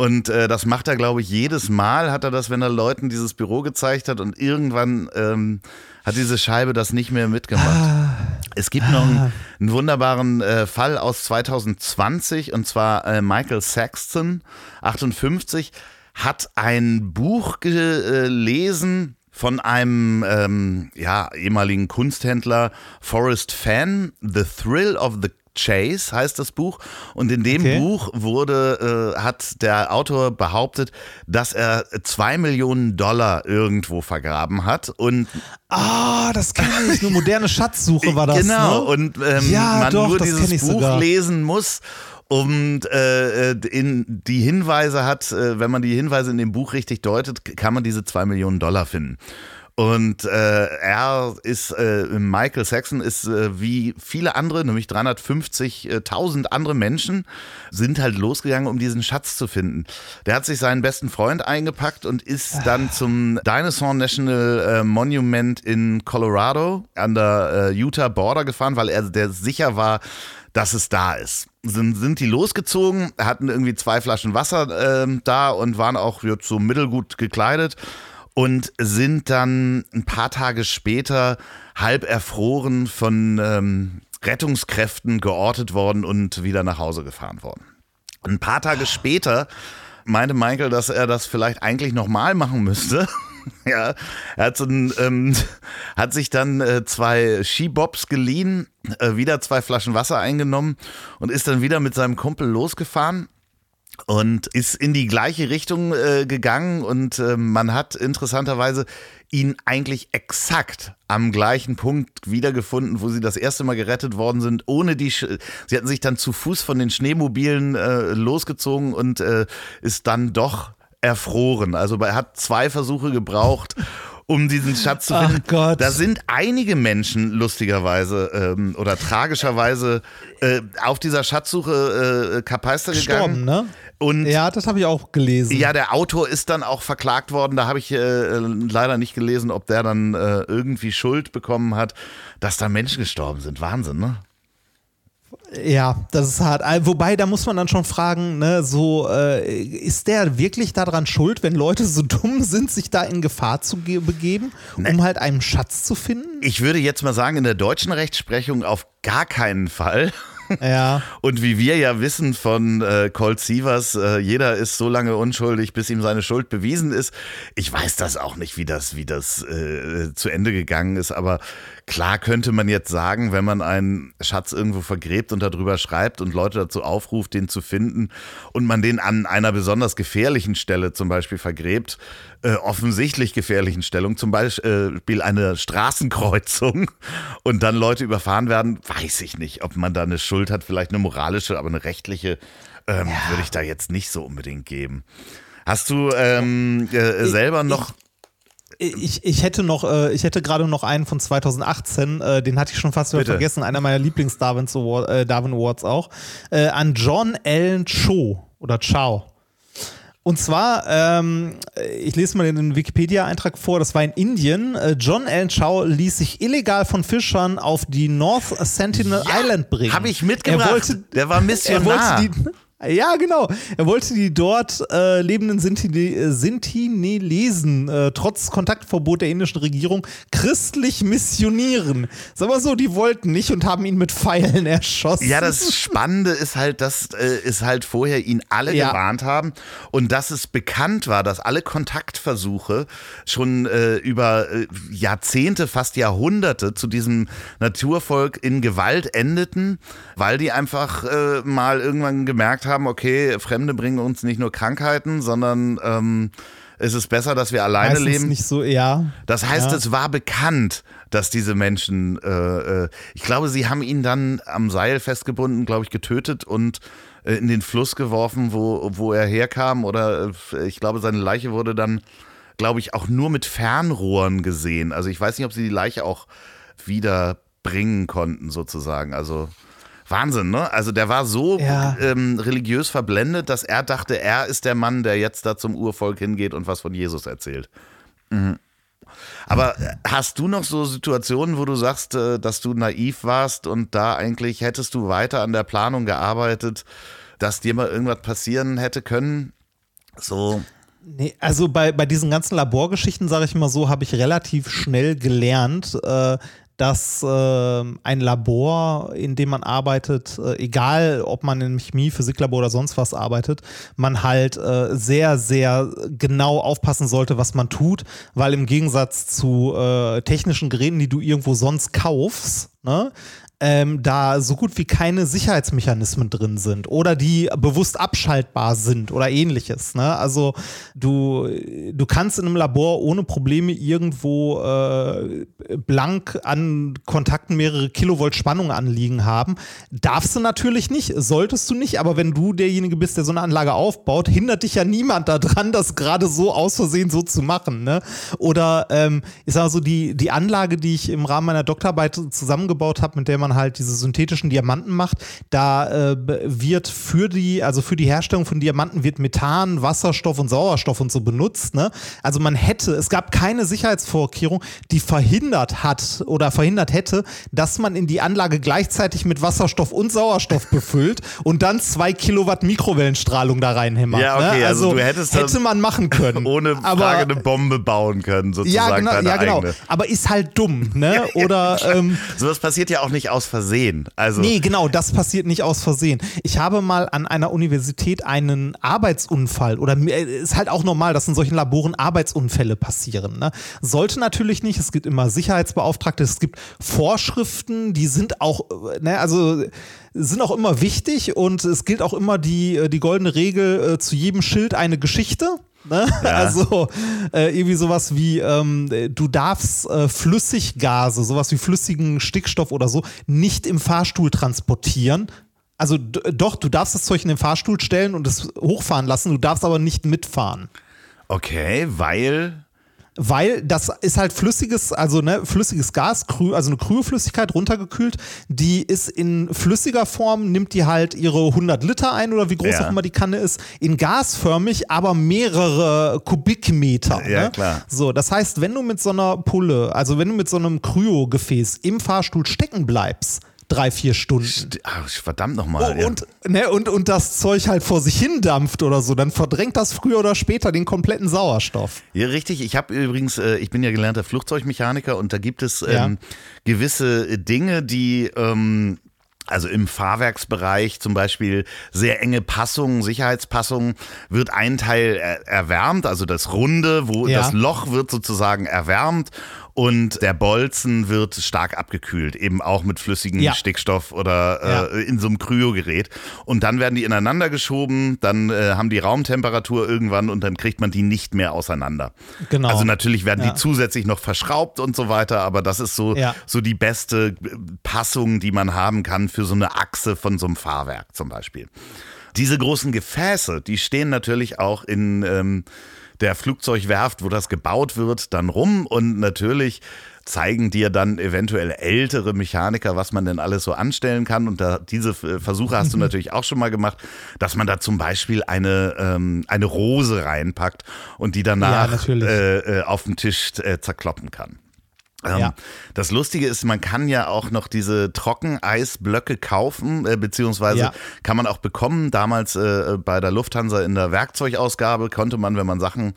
Und äh, das macht er, glaube ich, jedes Mal hat er das, wenn er Leuten dieses Büro gezeigt hat und irgendwann ähm, hat diese Scheibe das nicht mehr mitgemacht. Es gibt noch einen, einen wunderbaren äh, Fall aus 2020 und zwar äh, Michael Saxton, 58, hat ein Buch gelesen von einem ähm, ja, ehemaligen Kunsthändler, Forrest Fan, The Thrill of the Chase heißt das Buch. Und in dem Okay. Buch wurde, äh, hat der Autor behauptet, dass er zwei Millionen Dollar irgendwo vergraben hat. Und Ah, das kenne ich. Eine moderne Schatzsuche war das. Genau, Ne? und ähm, Ja, man doch, nur dieses Buch sogar. lesen muss. Und äh, in die Hinweise hat, äh, wenn man die Hinweise in dem Buch richtig deutet, kann man diese zwei Millionen Dollar finden. Und äh, er ist, äh, Michael Saxon ist äh, wie viele andere, nämlich 350.000 andere Menschen, sind halt losgegangen, um diesen Schatz zu finden. Der hat sich seinen besten Freund eingepackt und ist dann zum Dinosaur National äh, Monument in Colorado an der äh, Utah Border gefahren, weil er der sicher war, dass es da ist. Sind, sind die losgezogen, hatten irgendwie zwei Flaschen Wasser ähm, da und waren auch jetzt so mittelgut gekleidet und sind dann ein paar Tage später halb erfroren von ähm, Rettungskräften geortet worden und wieder nach Hause gefahren worden. Ein paar Tage später meinte Michael, dass er das vielleicht eigentlich nochmal machen müsste. ja, er hat, so ein, ähm, hat sich dann äh, zwei Skibobs geliehen, äh, wieder zwei Flaschen Wasser eingenommen und ist dann wieder mit seinem Kumpel losgefahren und ist in die gleiche Richtung äh, gegangen und äh, man hat interessanterweise ihn eigentlich exakt am gleichen Punkt wiedergefunden, wo sie das erste Mal gerettet worden sind, ohne die, Sch sie hatten sich dann zu Fuß von den Schneemobilen äh, losgezogen und äh, ist dann doch erfroren. Also er hat zwei Versuche gebraucht, um diesen Schatz zu Ach finden. Gott. Da sind einige Menschen lustigerweise ähm, oder tragischerweise äh, auf dieser Schatzsuche äh, Kapeister gegangen. Gestorben, ne? Und Ja, das habe ich auch gelesen. ja, der Autor ist dann auch verklagt worden. Da habe ich äh, leider nicht gelesen, ob der dann äh, irgendwie Schuld bekommen hat, dass da Menschen gestorben sind. Wahnsinn, ne? Ja, das ist hart. Äh, wobei, da muss man dann schon fragen, ne, so, äh, ist der wirklich daran schuld, wenn Leute so dumm sind, sich da in Gefahr zu begeben, nee. um halt einen Schatz zu finden? Ich würde jetzt mal sagen, in der deutschen Rechtsprechung auf gar keinen Fall. Ja. Und wie wir ja wissen von äh, Colt Sievers, äh, jeder ist so lange unschuldig, bis ihm seine Schuld bewiesen ist. Ich weiß das auch nicht, wie das, wie das äh, zu Ende gegangen ist, aber Klar könnte man jetzt sagen, wenn man einen Schatz irgendwo vergräbt und darüber schreibt und Leute dazu aufruft, den zu finden und man den an einer besonders gefährlichen Stelle zum Beispiel vergräbt, äh, offensichtlich gefährlichen Stellung, zum Beispiel eine Straßenkreuzung und dann Leute überfahren werden, weiß ich nicht, ob man da eine Schuld hat, vielleicht eine moralische, aber eine rechtliche ähm, ja. würde ich da jetzt nicht so unbedingt geben. Hast du ähm, äh, selber noch ich, ich hätte noch, äh, ich hätte gerade noch einen von 2018, äh, den hatte ich schon fast wieder vergessen, einer meiner Lieblings-Darwin Award, äh, Darwin Awards auch, äh, an John Allen Cho oder Chow. Und zwar, ähm, ich lese mal den Wikipedia-Eintrag vor, das war in Indien. Äh, John Allen Chow ließ sich illegal von Fischern auf die North Sentinel ja, Island bringen. Habe ich mitgebracht. Wollte, Der war Missionar. Er wollte die, ja, genau. Er wollte die dort äh, lebenden Sintinelesen äh, trotz Kontaktverbot der indischen Regierung christlich missionieren. Sag mal so, die wollten nicht und haben ihn mit Pfeilen erschossen. Ja, das Spannende ist halt, dass äh, es halt vorher ihn alle ja. gewarnt haben und dass es bekannt war, dass alle Kontaktversuche schon äh, über äh, Jahrzehnte, fast Jahrhunderte zu diesem Naturvolk in Gewalt endeten, weil die einfach äh, mal irgendwann gemerkt haben, haben, okay, Fremde bringen uns nicht nur Krankheiten, sondern ähm, es ist besser, dass wir alleine Meistens leben. nicht so, ja. Das heißt, ja. es war bekannt, dass diese Menschen, äh, äh, ich glaube, sie haben ihn dann am Seil festgebunden, glaube ich, getötet und äh, in den Fluss geworfen, wo, wo er herkam. Oder äh, ich glaube, seine Leiche wurde dann, glaube ich, auch nur mit Fernrohren gesehen. Also ich weiß nicht, ob sie die Leiche auch wieder bringen konnten, sozusagen. Also Wahnsinn, ne? Also der war so ja. ähm, religiös verblendet, dass er dachte, er ist der Mann, der jetzt da zum Urvolk hingeht und was von Jesus erzählt. Mhm. Aber hast du noch so Situationen, wo du sagst, äh, dass du naiv warst und da eigentlich hättest du weiter an der Planung gearbeitet, dass dir mal irgendwas passieren hätte können? So. Nee, also bei, bei diesen ganzen Laborgeschichten, sage ich mal so, habe ich relativ schnell gelernt, äh, dass äh, ein Labor, in dem man arbeitet, äh, egal ob man im Chemie, Physiklabor oder sonst was arbeitet, man halt äh, sehr, sehr genau aufpassen sollte, was man tut, weil im Gegensatz zu äh, technischen Geräten, die du irgendwo sonst kaufst, ne, ähm, da so gut wie keine Sicherheitsmechanismen drin sind oder die bewusst abschaltbar sind oder ähnliches. Ne? Also du, du kannst in einem Labor ohne Probleme irgendwo äh, blank an Kontakten mehrere Kilovolt Spannung anliegen haben. Darfst du natürlich nicht, solltest du nicht, aber wenn du derjenige bist, der so eine Anlage aufbaut, hindert dich ja niemand daran, das gerade so aus Versehen so zu machen. Ne? Oder ähm, ich sage so, die, die Anlage, die ich im Rahmen meiner Doktorarbeit zusammengebaut habe, mit der man man halt diese synthetischen Diamanten macht, da äh, wird für die, also für die Herstellung von Diamanten wird Methan, Wasserstoff und Sauerstoff und so benutzt. Ne? Also man hätte, es gab keine Sicherheitsvorkehrung, die verhindert hat oder verhindert hätte, dass man in die Anlage gleichzeitig mit Wasserstoff und Sauerstoff befüllt und dann zwei Kilowatt Mikrowellenstrahlung da reinhämmert. Ja, okay, ne? also, also, du hättest hätte man machen können. Ohne Frage aber, eine Bombe bauen können, sozusagen. Ja, genau, ja, genau. Aber ist halt dumm, ne? Oder ähm, sowas passiert ja auch nicht aus aus Versehen. Also nee, genau, das passiert nicht aus Versehen. Ich habe mal an einer Universität einen Arbeitsunfall oder äh, ist halt auch normal, dass in solchen Laboren Arbeitsunfälle passieren. Ne? Sollte natürlich nicht. Es gibt immer Sicherheitsbeauftragte, es gibt Vorschriften, die sind auch, äh, ne, also sind auch immer wichtig und es gilt auch immer die, äh, die goldene Regel, zu jedem Schild eine Geschichte. Ne? Ja. Also äh, irgendwie sowas wie, ähm, du darfst äh, Flüssiggase, sowas wie flüssigen Stickstoff oder so, nicht im Fahrstuhl transportieren. Also doch, du darfst das Zeug in den Fahrstuhl stellen und es hochfahren lassen, du darfst aber nicht mitfahren. Okay, weil weil das ist halt flüssiges, also ne, flüssiges Gas, also eine Krüheflüssigkeit runtergekühlt, die ist in flüssiger Form, nimmt die halt ihre 100 Liter ein oder wie groß ja. auch immer die Kanne ist, in gasförmig, aber mehrere Kubikmeter. Ja, ne? klar. So, das heißt, wenn du mit so einer Pulle, also wenn du mit so einem Kryogefäß im Fahrstuhl stecken bleibst, drei, vier Stunden. St Ach, verdammt nochmal. Oh, und, ne, und, und das Zeug halt vor sich hin dampft oder so, dann verdrängt das früher oder später den kompletten Sauerstoff. Ja, richtig. Ich habe übrigens, äh, ich bin ja gelernter Flugzeugmechaniker und da gibt es ähm, ja. gewisse Dinge, die ähm, also im Fahrwerksbereich zum Beispiel sehr enge Passungen, Sicherheitspassungen, wird ein Teil erwärmt, also das Runde, wo ja. das Loch wird sozusagen erwärmt und der Bolzen wird stark abgekühlt, eben auch mit flüssigem ja. Stickstoff oder äh, ja. in so einem Kryogerät. Und dann werden die ineinander geschoben, dann äh, haben die Raumtemperatur irgendwann und dann kriegt man die nicht mehr auseinander. Genau. Also natürlich werden ja. die zusätzlich noch verschraubt und so weiter, aber das ist so, so die beste Passung, die man haben kann für so eine Achse von so einem Fahrwerk zum Beispiel. Diese großen Gefäße, die stehen natürlich auch in ähm, der Flugzeugwerft, wo das gebaut wird, dann rum und natürlich zeigen dir dann eventuell ältere Mechaniker, was man denn alles so anstellen kann. Und da, diese Versuche hast du mhm. natürlich auch schon mal gemacht, dass man da zum Beispiel eine, ähm, eine Rose reinpackt und die danach ja, äh, äh, auf dem Tisch äh, zerkloppen kann. Ähm, ja. Das Lustige ist, man kann ja auch noch diese Trockeneisblöcke kaufen, äh, beziehungsweise ja. kann man auch bekommen. Damals äh, bei der Lufthansa in der Werkzeugausgabe konnte man, wenn man Sachen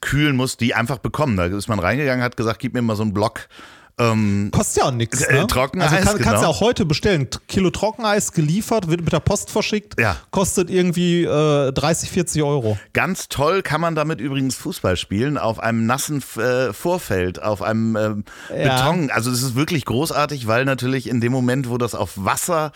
kühlen muss, die einfach bekommen. Da ist man reingegangen, hat gesagt, gib mir mal so einen Block ähm, Kostet ja auch nichts. Äh, ne? Trockeneis. Also kann, genau. kannst du auch heute bestellen. Kilo Trockeneis geliefert, wird mit der Post verschickt, ja. kostet irgendwie äh, 30, 40 Euro. Ganz toll kann man damit übrigens Fußball spielen, auf einem nassen äh, Vorfeld, auf einem ähm, ja. Beton. Also es ist wirklich großartig, weil natürlich in dem Moment, wo das auf Wasser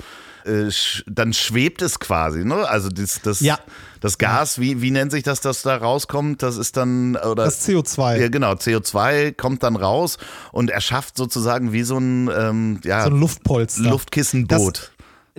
äh, dann schwebt es quasi, ne? Also das, das, ja. das Gas, wie, wie nennt sich das, das da rauskommt? Das ist dann, oder? Das CO2. Ja, genau, CO2 kommt dann raus und erschafft sozusagen wie so ein, ähm, ja, so ein Luftpolster. Luftkissenboot. Das,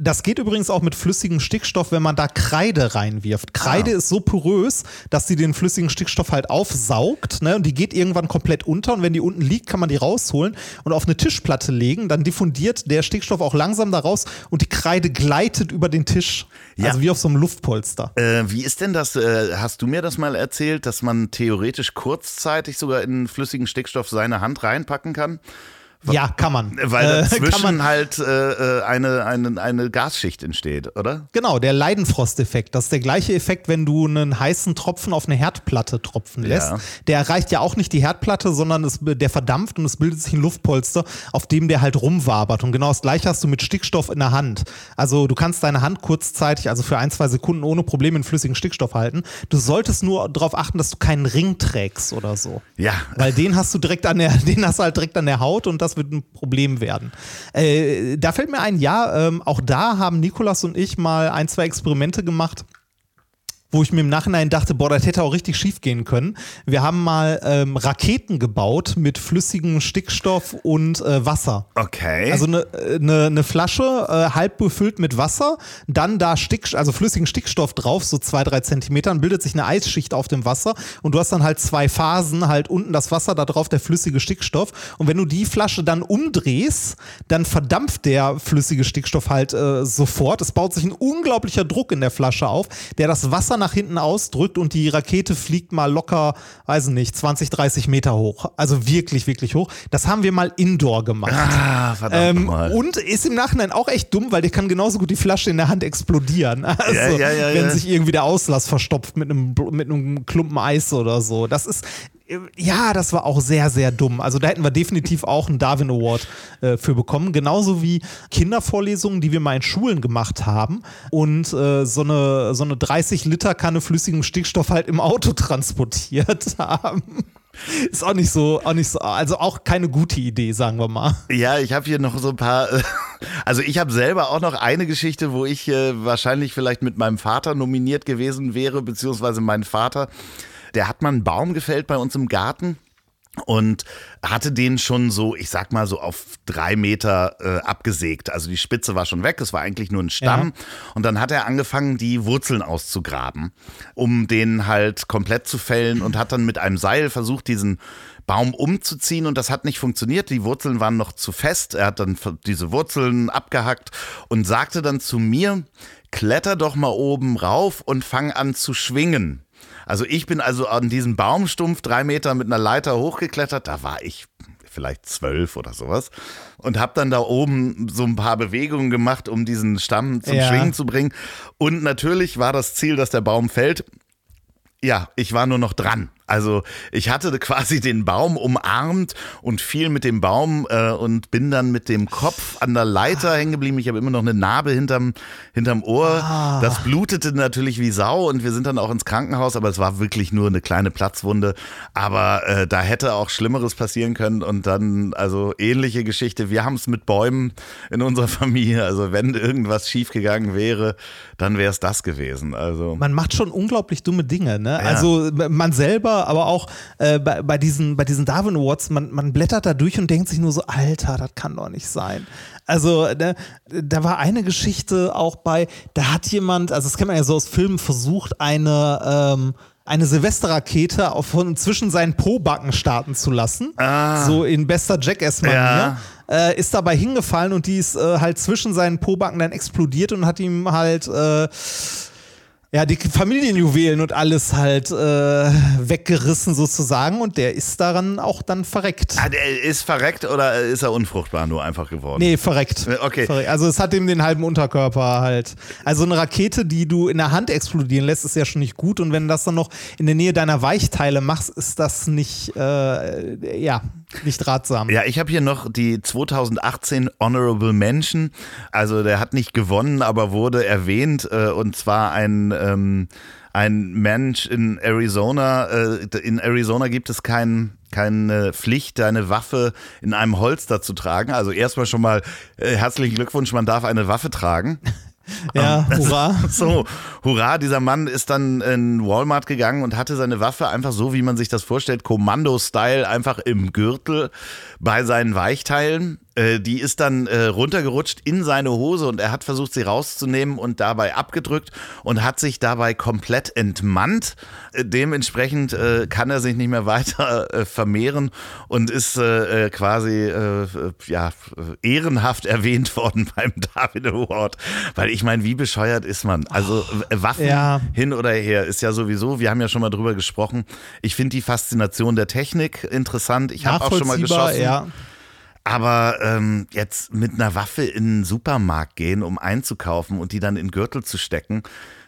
das geht übrigens auch mit flüssigem Stickstoff, wenn man da Kreide reinwirft. Kreide ah. ist so porös, dass sie den flüssigen Stickstoff halt aufsaugt ne? und die geht irgendwann komplett unter und wenn die unten liegt, kann man die rausholen und auf eine Tischplatte legen. Dann diffundiert der Stickstoff auch langsam daraus und die Kreide gleitet über den Tisch. Ja. Also wie auf so einem Luftpolster. Äh, wie ist denn das? Äh, hast du mir das mal erzählt, dass man theoretisch kurzzeitig sogar in flüssigen Stickstoff seine Hand reinpacken kann? Ja, kann man. Weil äh, dazwischen man, halt äh, äh, eine, eine, eine Gasschicht entsteht, oder? Genau, der Leidenfrosteffekt. Das ist der gleiche Effekt, wenn du einen heißen Tropfen auf eine Herdplatte tropfen lässt. Ja. Der erreicht ja auch nicht die Herdplatte, sondern es, der verdampft und es bildet sich ein Luftpolster, auf dem der halt rumwabert. Und genau das gleiche hast du mit Stickstoff in der Hand. Also du kannst deine Hand kurzzeitig, also für ein, zwei Sekunden ohne Probleme in flüssigen Stickstoff halten. Du solltest nur darauf achten, dass du keinen Ring trägst oder so. Ja. Weil den hast du direkt an der, den hast du halt direkt an der Haut und das das wird ein Problem werden. Äh, da fällt mir ein, ja, ähm, auch da haben Nikolas und ich mal ein, zwei Experimente gemacht wo ich mir im Nachhinein dachte, boah, das hätte auch richtig schief gehen können. Wir haben mal ähm, Raketen gebaut mit flüssigem Stickstoff und äh, Wasser. Okay. Also eine ne, ne Flasche äh, halb befüllt mit Wasser, dann da Stick, also flüssigen Stickstoff drauf, so zwei, drei Zentimetern, bildet sich eine Eisschicht auf dem Wasser und du hast dann halt zwei Phasen, halt unten das Wasser, da drauf der flüssige Stickstoff. Und wenn du die Flasche dann umdrehst, dann verdampft der flüssige Stickstoff halt äh, sofort. Es baut sich ein unglaublicher Druck in der Flasche auf, der das Wasser nach hinten ausdrückt und die Rakete fliegt mal locker, weiß nicht, 20, 30 Meter hoch. Also wirklich, wirklich hoch. Das haben wir mal indoor gemacht. Ah, verdammt ähm, mal. Und ist im Nachhinein auch echt dumm, weil der kann genauso gut die Flasche in der Hand explodieren. Also, ja, ja, ja, wenn sich irgendwie der Auslass verstopft mit einem, mit einem Klumpen Eis oder so. Das ist, ja, das war auch sehr, sehr dumm. Also da hätten wir definitiv auch einen Darwin Award äh, für bekommen. Genauso wie Kindervorlesungen, die wir mal in Schulen gemacht haben und äh, so, eine, so eine 30 Liter Kanne flüssigem Stickstoff halt im Auto transportiert haben. Ist auch nicht so, auch nicht so, also auch keine gute Idee, sagen wir mal. Ja, ich habe hier noch so ein paar, also ich habe selber auch noch eine Geschichte, wo ich äh, wahrscheinlich vielleicht mit meinem Vater nominiert gewesen wäre, beziehungsweise mein Vater der hat mal einen Baum gefällt bei uns im Garten und hatte den schon so, ich sag mal so auf drei Meter äh, abgesägt. Also die Spitze war schon weg, es war eigentlich nur ein Stamm. Ja. Und dann hat er angefangen, die Wurzeln auszugraben, um den halt komplett zu fällen und hat dann mit einem Seil versucht, diesen Baum umzuziehen und das hat nicht funktioniert. Die Wurzeln waren noch zu fest. Er hat dann diese Wurzeln abgehackt und sagte dann zu mir, kletter doch mal oben rauf und fang an zu schwingen. Also ich bin also an diesem Baumstumpf drei Meter mit einer Leiter hochgeklettert. Da war ich vielleicht zwölf oder sowas. Und habe dann da oben so ein paar Bewegungen gemacht, um diesen Stamm zum Ja. Schwingen zu bringen. Und natürlich war das Ziel, dass der Baum fällt. Ja, ich war nur noch dran. Also ich hatte quasi den Baum umarmt und fiel mit dem Baum äh, und bin dann mit dem Kopf an der Leiter hängen geblieben. Ich habe immer noch eine Narbe hinterm, hinterm Ohr. Ah. Das blutete natürlich wie Sau und wir sind dann auch ins Krankenhaus, aber es war wirklich nur eine kleine Platzwunde. Aber äh, da hätte auch Schlimmeres passieren können und dann, also ähnliche Geschichte. Wir haben es mit Bäumen in unserer Familie. Also wenn irgendwas schiefgegangen wäre, dann wäre es das gewesen. Also Man macht schon unglaublich dumme Dinge, ne? Also man selber, aber auch äh, bei, bei, diesen, bei diesen Darwin Awards, man, man blättert da durch und denkt sich nur so, Alter, das kann doch nicht sein. Also ne, da war eine Geschichte auch bei, da hat jemand, also das kennt man ja so aus Filmen, versucht eine ähm, eine Silvesterrakete auf, von zwischen seinen Pobacken starten zu lassen. So in bester Jackass-Manier. Ja. Äh, ist dabei hingefallen und die ist äh, halt zwischen seinen Pobacken dann explodiert und hat ihm halt äh, ja, die Familienjuwelen und alles halt äh, weggerissen sozusagen und der ist daran auch dann verreckt. Ah, der ist verreckt oder ist er unfruchtbar nur einfach geworden? Nee, verreckt. Äh, okay. Verreckt. Also es hat ihm den halben Unterkörper halt. Also eine Rakete, die du in der Hand explodieren lässt, ist ja schon nicht gut. Und wenn du das dann noch in der Nähe deiner Weichteile machst, ist das nicht, äh, ja, nicht ratsam. Ja, ich habe hier noch die 2018 Honorable Mention. Also der hat nicht gewonnen, aber wurde erwähnt. Äh, und zwar ein, ähm, ein Mensch in Arizona. Äh, in Arizona gibt es kein, keine Pflicht, deine Waffe in einem Holster zu tragen. Also erstmal schon mal äh, herzlichen Glückwunsch, man darf eine Waffe tragen. Ja, hurra. So, hurra, dieser Mann ist dann in Walmart gegangen und hatte seine Waffe einfach so, wie man sich das vorstellt, Kommando-Style, einfach im Gürtel bei seinen Weichteilen. Äh, Die ist dann äh, runtergerutscht in seine Hose und er hat versucht, sie rauszunehmen und dabei abgedrückt und hat sich dabei komplett entmannt. Äh, Dementsprechend äh, kann er sich nicht mehr weiter äh, vermehren und ist quasi ja, ehrenhaft erwähnt worden beim David Award. Weil ich meine, wie bescheuert ist man? Also Waffen Ja. hin oder her ist ja sowieso, wir haben ja schon mal drüber gesprochen. Ich finde die Faszination der Technik interessant. Ich habe auch schon mal geschossen. ja. Aber ähm, jetzt mit einer Waffe in den Supermarkt gehen, um einzukaufen und die dann in Gürtel zu stecken,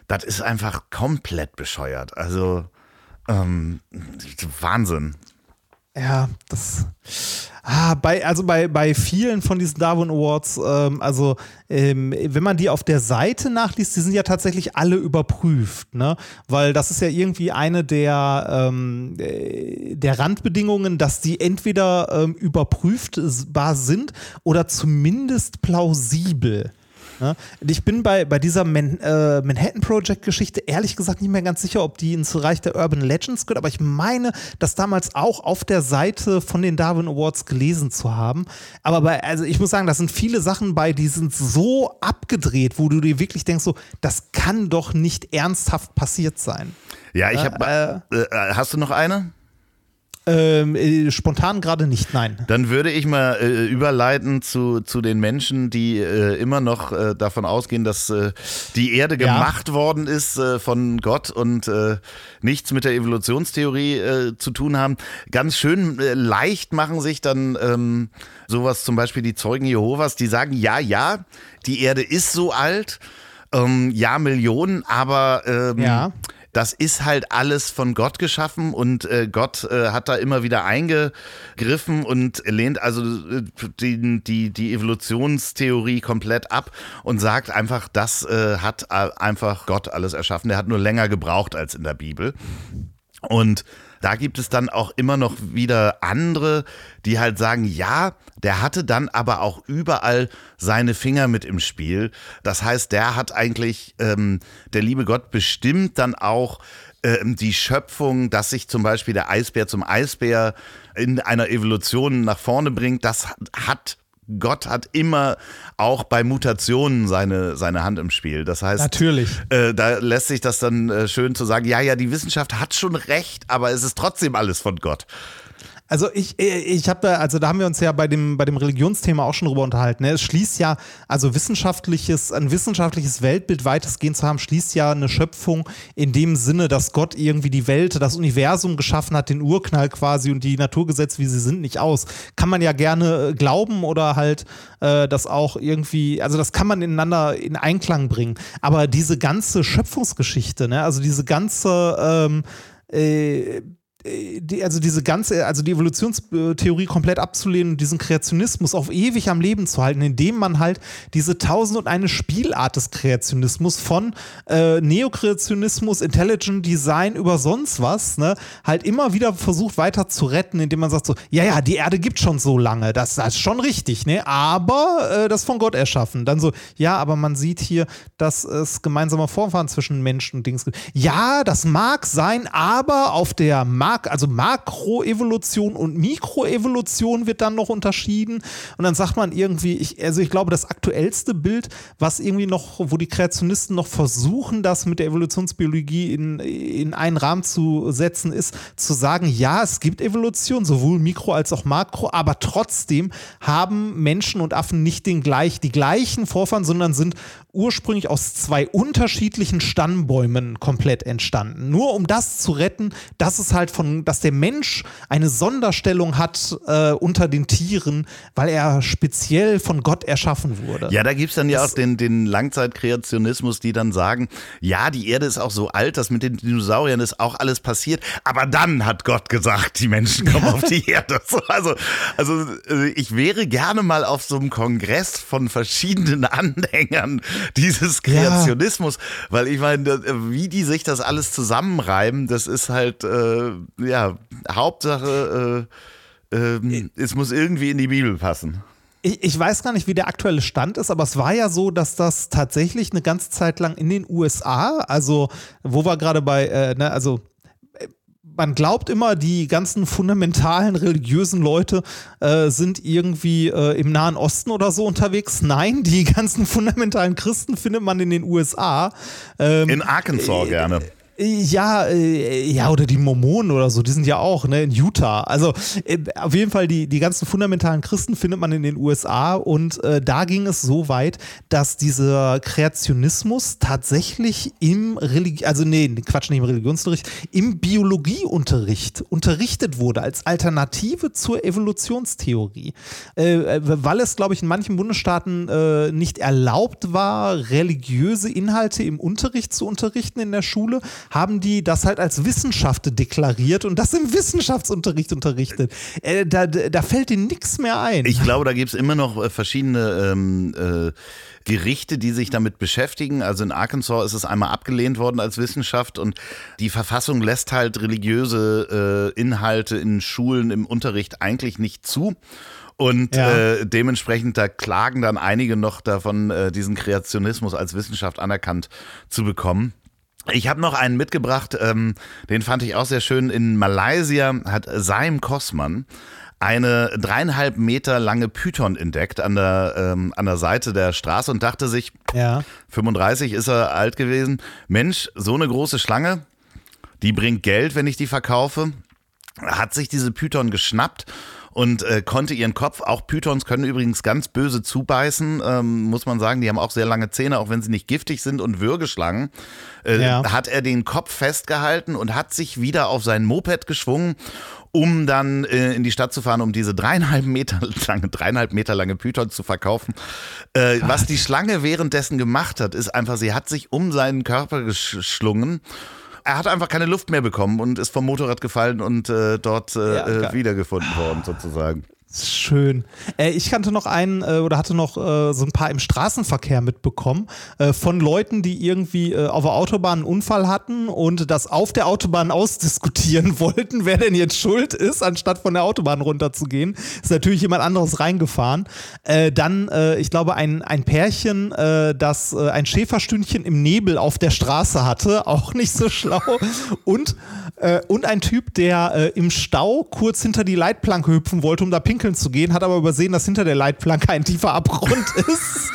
das ist einfach komplett bescheuert. Also ähm, Wahnsinn. Ja, das. Ah, bei, also bei, bei vielen von diesen Darwin Awards, ähm, also ähm, wenn man die auf der Seite nachliest, die sind ja tatsächlich alle überprüft, ne? Weil das ist ja irgendwie eine der, ähm, äh, der Randbedingungen, dass die entweder ähm, überprüftbar sind oder zumindest plausibel. Ne? Ich bin bei, bei dieser Man, äh, Manhattan Project-Geschichte ehrlich gesagt nicht mehr ganz sicher, ob die ins Reich der Urban Legends gehört, aber ich meine, das damals auch auf der Seite von den Darwin Awards gelesen zu haben. Aber bei, also ich muss sagen, da sind viele Sachen bei, die sind so abgedreht, wo du dir wirklich denkst, so, das kann doch nicht ernsthaft passiert sein. Ja, ich habe. Äh, äh, hast du noch eine? Ähm, äh, spontan gerade nicht, nein. Dann würde ich mal äh, überleiten zu, zu den Menschen, die äh, immer noch äh, davon ausgehen, dass äh, die Erde Ja. gemacht worden ist äh, von Gott und nichts mit der Evolutionstheorie zu tun haben. Ganz schön leicht machen sich dann ähm, sowas zum Beispiel die Zeugen Jehovas, die sagen, ja, ja, die Erde ist so alt, ähm, ja, Millionen, aber ähm, Ja. Das ist halt alles von Gott geschaffen und äh, Gott äh, hat da immer wieder eingegriffen und lehnt also äh, die, die, die Evolutionstheorie komplett ab und sagt einfach, das äh, hat äh, einfach Gott alles erschaffen. Der hat nur länger gebraucht als in der Bibel. Und da gibt es dann auch immer noch wieder andere, die halt sagen, ja, der hatte dann aber auch überall seine Finger mit im Spiel. Das heißt, der hat eigentlich, ähm, der liebe Gott bestimmt dann auch ähm, die Schöpfung, dass sich zum Beispiel der Eisbär zum Eisbär in einer Evolution nach vorne bringt. Das hat Gott hat immer auch bei Mutationen seine, seine Hand im Spiel. Das heißt, Natürlich. äh, da lässt sich das dann äh, schön zu sagen, ja, ja, die Wissenschaft hat schon recht, aber es ist trotzdem alles von Gott. Also ich, ich habe, also da haben wir uns ja bei dem, bei dem Religionsthema auch schon drüber unterhalten. Ne? Es schließt ja, also wissenschaftliches, ein wissenschaftliches Weltbild weitestgehend zu haben, schließt ja eine Schöpfung in dem Sinne, dass Gott irgendwie die Welt, das Universum geschaffen hat, den Urknall quasi und die Naturgesetze, wie sie sind, nicht aus. Kann man ja gerne äh, glauben oder halt äh, das auch irgendwie, also das kann man ineinander in Einklang bringen. Aber diese ganze Schöpfungsgeschichte, ne? also diese ganze ähm, äh, äh, die, also diese ganze, also die Evolutionstheorie komplett abzulehnen und diesen Kreationismus auf ewig am Leben zu halten, indem man halt diese tausend und eine Spielart des Kreationismus von äh, Neokreationismus, Intelligent Design über sonst was, ne, halt immer wieder versucht weiter zu retten, indem man sagt so, ja, ja, die Erde gibt schon so lange, das, das ist schon richtig, ne, aber äh, das von Gott erschaffen. Dann so, ja, aber man sieht hier, dass es gemeinsame Vorfahren zwischen Menschen und Dings gibt. Ja, das mag sein, aber auf der Markt Mak also Makroevolution und Mikroevolution wird dann noch unterschieden. Und dann sagt man irgendwie, ich, also ich glaube, das aktuellste Bild, was irgendwie noch, wo die Kreationisten noch versuchen, das mit der Evolutionsbiologie in, in einen Rahmen zu setzen, ist zu sagen, ja, es gibt Evolution, sowohl Mikro als auch Makro, aber trotzdem haben Menschen und Affen nicht den gleich, die gleichen Vorfahren, sondern sind ursprünglich aus zwei unterschiedlichen Stammbäumen komplett entstanden. Nur um das zu retten, dass es halt von, dass der Mensch eine Sonderstellung hat äh, unter den Tieren, weil er speziell von Gott erschaffen wurde. Ja, da gibt es dann ja das auch den, den Langzeitkreationismus, die dann sagen, ja, die Erde ist auch so alt, dass mit den Dinosauriern ist auch alles passiert, aber dann hat Gott gesagt, die Menschen kommen auf die Erde. Also, also äh, ich wäre gerne mal auf so einem Kongress von verschiedenen Anhängern dieses Kreationismus, ja. weil ich meine, wie die sich das alles zusammenreiben, das ist halt, äh, ja, Hauptsache, äh, äh, es muss irgendwie in die Bibel passen. Ich, ich, weiß gar nicht, wie der aktuelle Stand ist, aber es war ja so, dass das tatsächlich eine ganze Zeit lang in den USA, also wo wir gerade bei, äh, ne, also man glaubt immer, die ganzen fundamentalen religiösen Leute äh, sind irgendwie äh, im Nahen Osten oder so unterwegs. Nein, die ganzen fundamentalen Christen findet man in den USA. Ähm, in Arkansas äh, gerne. Ja, äh, ja, oder die Mormonen oder so, die sind ja auch ne, in Utah. Also äh, auf jeden Fall, die, die ganzen fundamentalen Christen findet man in den USA und äh, da ging es so weit, dass dieser Kreationismus tatsächlich im Religi also nee, Quatsch, nicht im Religionsunterricht, im Biologieunterricht unterrichtet wurde als Alternative zur Evolutionstheorie. Äh, weil es, glaube ich, in manchen Bundesstaaten äh, nicht erlaubt war, religiöse Inhalte im Unterricht zu unterrichten in der Schule haben die das halt als Wissenschaft deklariert und das im Wissenschaftsunterricht unterrichtet. Äh, da, da fällt ihnen nichts mehr ein. Ich glaube, da gibt es immer noch äh, verschiedene ähm, äh, Gerichte, die sich damit beschäftigen. Also in Arkansas ist es einmal abgelehnt worden als Wissenschaft und die Verfassung lässt halt religiöse äh, Inhalte in Schulen im Unterricht eigentlich nicht zu. Und ja. äh, dementsprechend, da klagen dann einige noch davon, äh, diesen Kreationismus als Wissenschaft anerkannt zu bekommen. Ich habe noch einen mitgebracht, ähm, den fand ich auch sehr schön. In Malaysia hat Saim Kosman eine dreieinhalb Meter lange Python entdeckt an der, ähm, an der Seite der Straße und dachte sich, ja. 35 ist er alt gewesen, Mensch, so eine große Schlange, die bringt Geld, wenn ich die verkaufe. Hat sich diese Python geschnappt und äh, konnte ihren Kopf, auch Pythons können übrigens ganz böse zubeißen, ähm, muss man sagen, die haben auch sehr lange Zähne, auch wenn sie nicht giftig sind und Würgeschlangen, äh, ja. hat er den Kopf festgehalten und hat sich wieder auf sein Moped geschwungen um dann äh, in die Stadt zu fahren, um diese dreieinhalb Meter lange, dreieinhalb Meter lange Python zu verkaufen. Äh, was die Schlange währenddessen gemacht hat, ist einfach, sie hat sich um seinen Körper geschlungen er hat einfach keine Luft mehr bekommen und ist vom Motorrad gefallen und äh, dort äh, ja, äh, wiedergefunden worden, sozusagen. Schön. Äh, ich kannte noch einen äh, oder hatte noch äh, so ein paar im Straßenverkehr mitbekommen äh, von Leuten, die irgendwie äh, auf der Autobahn einen Unfall hatten und das auf der Autobahn ausdiskutieren wollten, wer denn jetzt schuld ist, anstatt von der Autobahn runterzugehen. Ist natürlich jemand anderes reingefahren. Äh, dann, ich glaube, ein, ein Pärchen, das ein Schäferstündchen im Nebel auf der Straße hatte, auch nicht so schlau. Und, und ein Typ, der im Stau kurz hinter die Leitplanke hüpfen wollte, um da pinkeln pinkeln zu gehen, hat aber übersehen, dass hinter der Leitplanke ein tiefer Abgrund ist.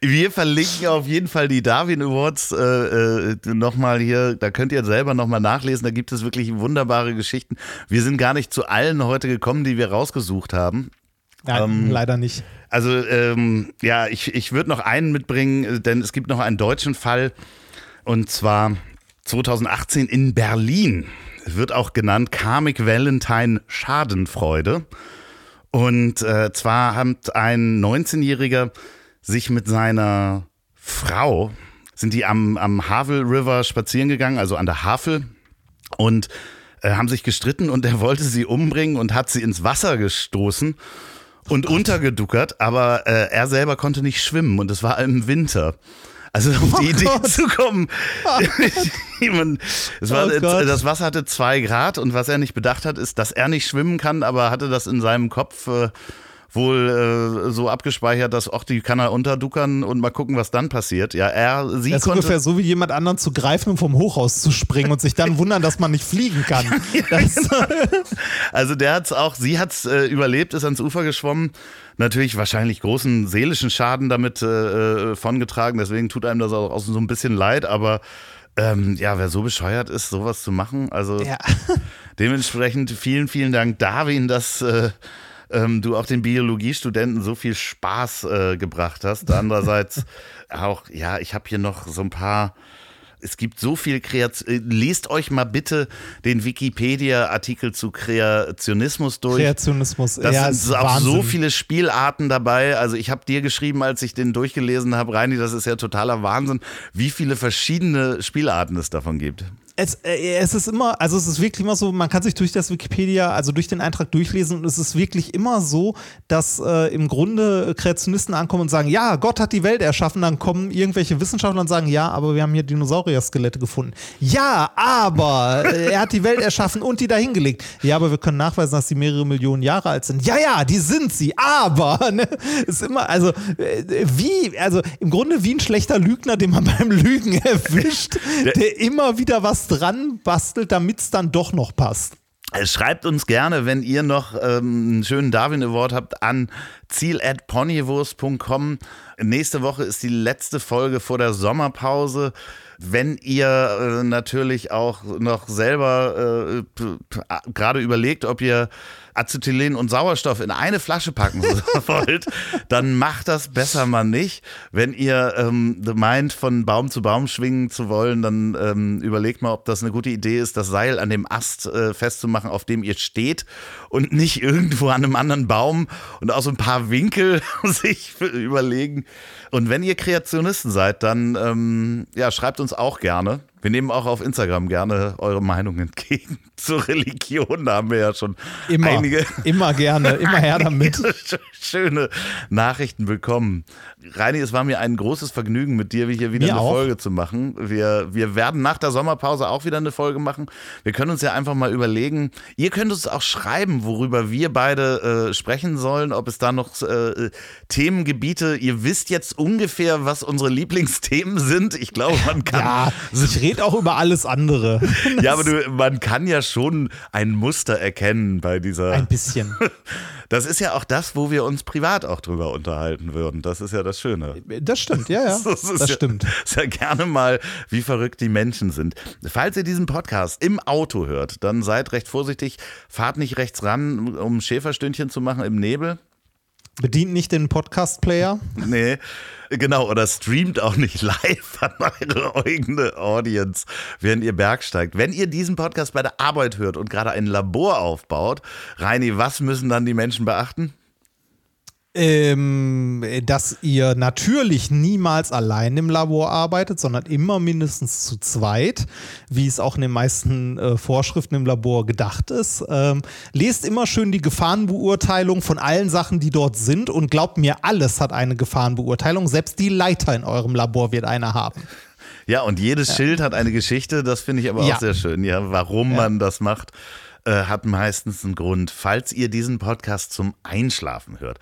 Wir verlinken auf jeden Fall die Darwin Awards äh, äh, nochmal hier. Da könnt ihr selber nochmal nachlesen. Da gibt es wirklich wunderbare Geschichten. Wir sind gar nicht zu allen heute gekommen, die wir rausgesucht haben. Nein, ähm, leider nicht. Also ähm, ja, ich, ich würde noch einen mitbringen, denn es gibt noch einen deutschen Fall. Und zwar 2018 in Berlin. Wird auch genannt Karmic Valentine Schadenfreude. Und äh, zwar hat ein 19-Jähriger sich mit seiner Frau, sind die am, am Havel River spazieren gegangen, also an der Havel, und äh, haben sich gestritten und er wollte sie umbringen und hat sie ins Wasser gestoßen und oh untergeduckert, aber äh, er selber konnte nicht schwimmen und es war im Winter. Also auf die oh Idee Gott. zu kommen. es war, oh das Wasser hatte zwei Grad und was er nicht bedacht hat, ist, dass er nicht schwimmen kann, aber hatte das in seinem Kopf äh, wohl äh, so abgespeichert, dass auch die kann er unterduckern und mal gucken, was dann passiert. Ja, er, sie das ist ungefähr so wie jemand anderen zu greifen und vom Hochhaus zu springen und sich dann wundern, dass man nicht fliegen kann. ja, genau. also der hat's auch, sie hat's äh, überlebt, ist ans Ufer geschwommen. Natürlich wahrscheinlich großen seelischen Schaden damit äh, äh von getragen, deswegen tut einem das auch, auch so ein bisschen leid, aber ähm, ja, wer so bescheuert ist, sowas zu machen, also ja. dementsprechend vielen, vielen Dank, Darwin, dass äh, ähm, du auch den Biologiestudenten so viel Spaß äh, gebracht hast. Andererseits auch, ja, ich habe hier noch so ein paar es gibt so viel Kreation. Äh, lest euch mal bitte den Wikipedia-Artikel zu Kreationismus durch. Kreationismus, das ja, sind auch Wahnsinn. so viele Spielarten dabei. Also ich habe dir geschrieben, als ich den durchgelesen habe, Reini, das ist ja totaler Wahnsinn, wie viele verschiedene Spielarten es davon gibt es, äh, es ist immer, also es ist wirklich immer so, man kann sich durch das Wikipedia, also durch den Eintrag durchlesen und es ist wirklich immer so, dass äh, im Grunde Kreationisten ankommen und sagen, ja, Gott hat die Welt erschaffen, dann kommen irgendwelche Wissenschaftler und sagen, ja, aber wir haben hier Dinosaurier-Skelette gefunden. Ja, aber äh, er hat die Welt erschaffen und die dahingelegt. Ja, aber wir können nachweisen, dass sie mehrere Millionen Jahre alt sind. Ja, ja, die sind sie, aber ne, ist immer, also äh, wie, also im Grunde wie ein schlechter Lügner, den man beim Lügen erwischt, der immer wieder was dran bastelt, damit es dann doch noch passt. Schreibt uns gerne, wenn ihr noch ähm, einen schönen Darwin Award habt, an ziel.ponywurst.com. Nächste Woche ist die letzte Folge vor der Sommerpause. Wenn ihr äh, natürlich auch noch selber äh, gerade überlegt, ob ihr Acetylen und Sauerstoff in eine Flasche packen wollt, dann macht das besser mal nicht. Wenn ihr ähm, meint, von Baum zu Baum schwingen zu wollen, dann ähm, überlegt mal, ob das eine gute Idee ist, das Seil an dem Ast äh, festzumachen, auf dem ihr steht und nicht irgendwo an einem anderen Baum und auch so ein paar Winkel sich überlegen. Und wenn ihr Kreationisten seid, dann ähm, ja, schreibt uns auch gerne. Wir nehmen auch auf Instagram gerne eure Meinung entgegen zur Religion. Da haben wir ja schon immer, einige. Immer gerne, immer her damit. Schöne Nachrichten bekommen. Reini, es war mir ein großes Vergnügen, mit dir hier wieder mir eine auch. Folge zu machen. Wir, wir werden nach der Sommerpause auch wieder eine Folge machen. Wir können uns ja einfach mal überlegen. Ihr könnt uns auch schreiben, worüber wir beide äh, sprechen sollen, ob es da noch äh, Themengebiete, ihr wisst jetzt ungefähr, was unsere Lieblingsthemen sind. Ich glaube, man kann. Ja, ich rede auch über alles andere. ja, aber du, man kann ja schon ein Muster erkennen bei dieser. Ein bisschen. Das ist ja auch das, wo wir uns privat auch drüber unterhalten würden. Das ist ja das Schöne. Das stimmt, ja, ja. Das, das ja, stimmt. Ist ja gerne mal, wie verrückt die Menschen sind. Falls ihr diesen Podcast im Auto hört, dann seid recht vorsichtig. Fahrt nicht rechts ran, um Schäferstündchen zu machen im Nebel. Bedient nicht den Podcast-Player? Nee, genau. Oder streamt auch nicht live an eure eigene Audience, während ihr bergsteigt. Wenn ihr diesen Podcast bei der Arbeit hört und gerade ein Labor aufbaut, Reini, was müssen dann die Menschen beachten? Ähm, dass ihr natürlich niemals allein im Labor arbeitet, sondern immer mindestens zu zweit, wie es auch in den meisten äh, Vorschriften im Labor gedacht ist. Ähm, lest immer schön die Gefahrenbeurteilung von allen Sachen, die dort sind und glaubt mir, alles hat eine Gefahrenbeurteilung. Selbst die Leiter in eurem Labor wird eine haben. Ja, und jedes ja. Schild hat eine Geschichte, das finde ich aber ja. auch sehr schön, ja, warum ja. man das macht äh, hat meistens einen Grund. Falls ihr diesen Podcast zum Einschlafen hört,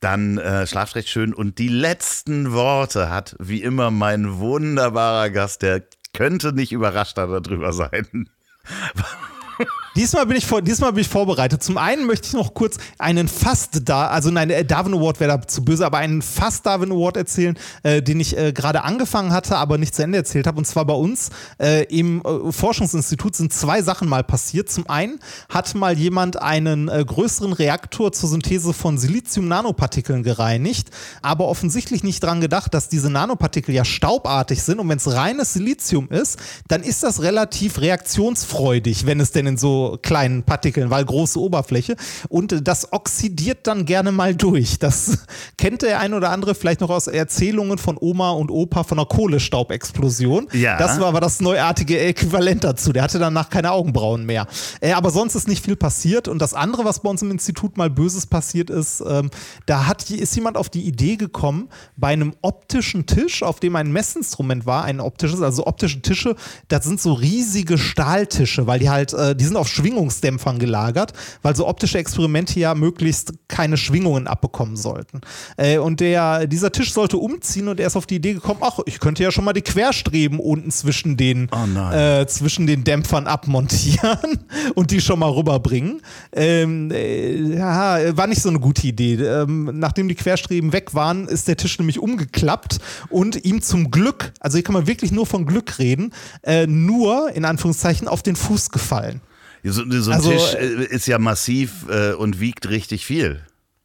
dann äh, schlaft recht schön. Und die letzten Worte hat wie immer mein wunderbarer Gast, der könnte nicht überraschter darüber sein. Diesmal bin, ich vor, diesmal bin ich vorbereitet. Zum einen möchte ich noch kurz einen fast da, also nein, der Darwin Award wäre da zu böse, aber einen fast Darwin Award erzählen, äh, den ich äh, gerade angefangen hatte, aber nicht zu Ende erzählt habe. Und zwar bei uns äh, im äh, Forschungsinstitut sind zwei Sachen mal passiert. Zum einen hat mal jemand einen äh, größeren Reaktor zur Synthese von Silizium-Nanopartikeln gereinigt, aber offensichtlich nicht dran gedacht, dass diese Nanopartikel ja staubartig sind und wenn es reines Silizium ist, dann ist das relativ reaktionsfreudig, wenn es denn in so kleinen Partikeln, weil große Oberfläche. Und das oxidiert dann gerne mal durch. Das kennt der ein oder andere vielleicht noch aus Erzählungen von Oma und Opa von einer Kohlestaubexplosion. Ja. Das war aber das neuartige Äquivalent dazu. Der hatte danach keine Augenbrauen mehr. Äh, aber sonst ist nicht viel passiert. Und das andere, was bei uns im Institut mal Böses passiert ist, ähm, da hat, ist jemand auf die Idee gekommen, bei einem optischen Tisch, auf dem ein Messinstrument war, ein optisches, also optische Tische, das sind so riesige Stahltische, weil die halt, äh, die sind auf Schwingungsdämpfern gelagert, weil so optische Experimente ja möglichst keine Schwingungen abbekommen sollten. Äh, und der, dieser Tisch sollte umziehen und er ist auf die Idee gekommen, ach, ich könnte ja schon mal die Querstreben unten zwischen den, Oh äh, zwischen den Dämpfern abmontieren und die schon mal rüberbringen. Ähm, äh, ja, war nicht so eine gute Idee. Ähm, nachdem die Querstreben weg waren, ist der Tisch nämlich umgeklappt und ihm zum Glück, also hier kann man wirklich nur von Glück reden, äh, nur in Anführungszeichen auf den Fuß gefallen. So, so ein Also, Tisch äh, ist ja massiv äh, und wiegt richtig viel.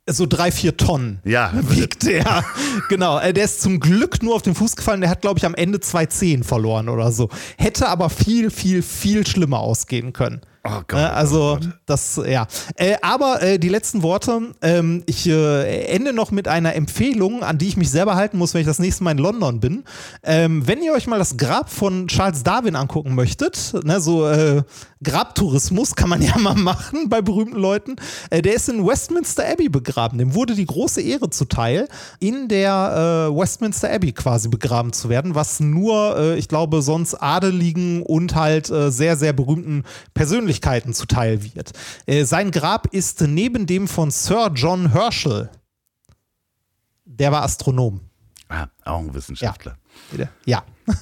so drei, vier Tonnen Ja. wiegt der. genau, äh, der ist zum Glück nur auf den Fuß gefallen. Der hat, glaube ich, am Ende zwei Zehen verloren oder so. Hätte aber viel, viel, viel schlimmer ausgehen können. Oh Gott, Äh, oh also, Gott. das, ja. Äh, aber äh, die letzten Worte, ähm, ich äh, ende noch mit einer Empfehlung, an die ich mich selber halten muss, wenn ich das nächste Mal in London bin. Ähm, wenn ihr euch mal das Grab von Charles Darwin angucken möchtet, ne, so äh, Grabtourismus kann man ja mal machen bei berühmten Leuten, äh, der ist in Westminster Abbey begraben. Dem wurde die große Ehre zuteil, in der äh, Westminster Abbey quasi begraben zu werden, was nur, ich glaube, sonst Adeligen und halt sehr, sehr berühmten Persönlichkeiten zuteil wird. Äh, sein Grab ist neben dem von Sir John Herschel. Der war Astronom. Ah, auch ein Wissenschaftler. Ja.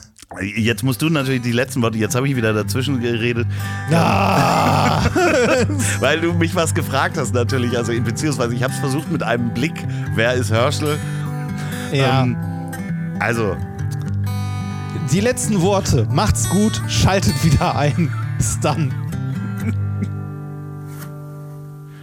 Jetzt musst du natürlich die letzten Worte, jetzt habe ich wieder dazwischen geredet, Ja. weil du mich was gefragt hast natürlich, also beziehungsweise ich habe es versucht mit einem Blick, wer ist Herschel? ja. Ähm, also, Die letzten Worte. Macht's gut, schaltet wieder ein. Bis dann.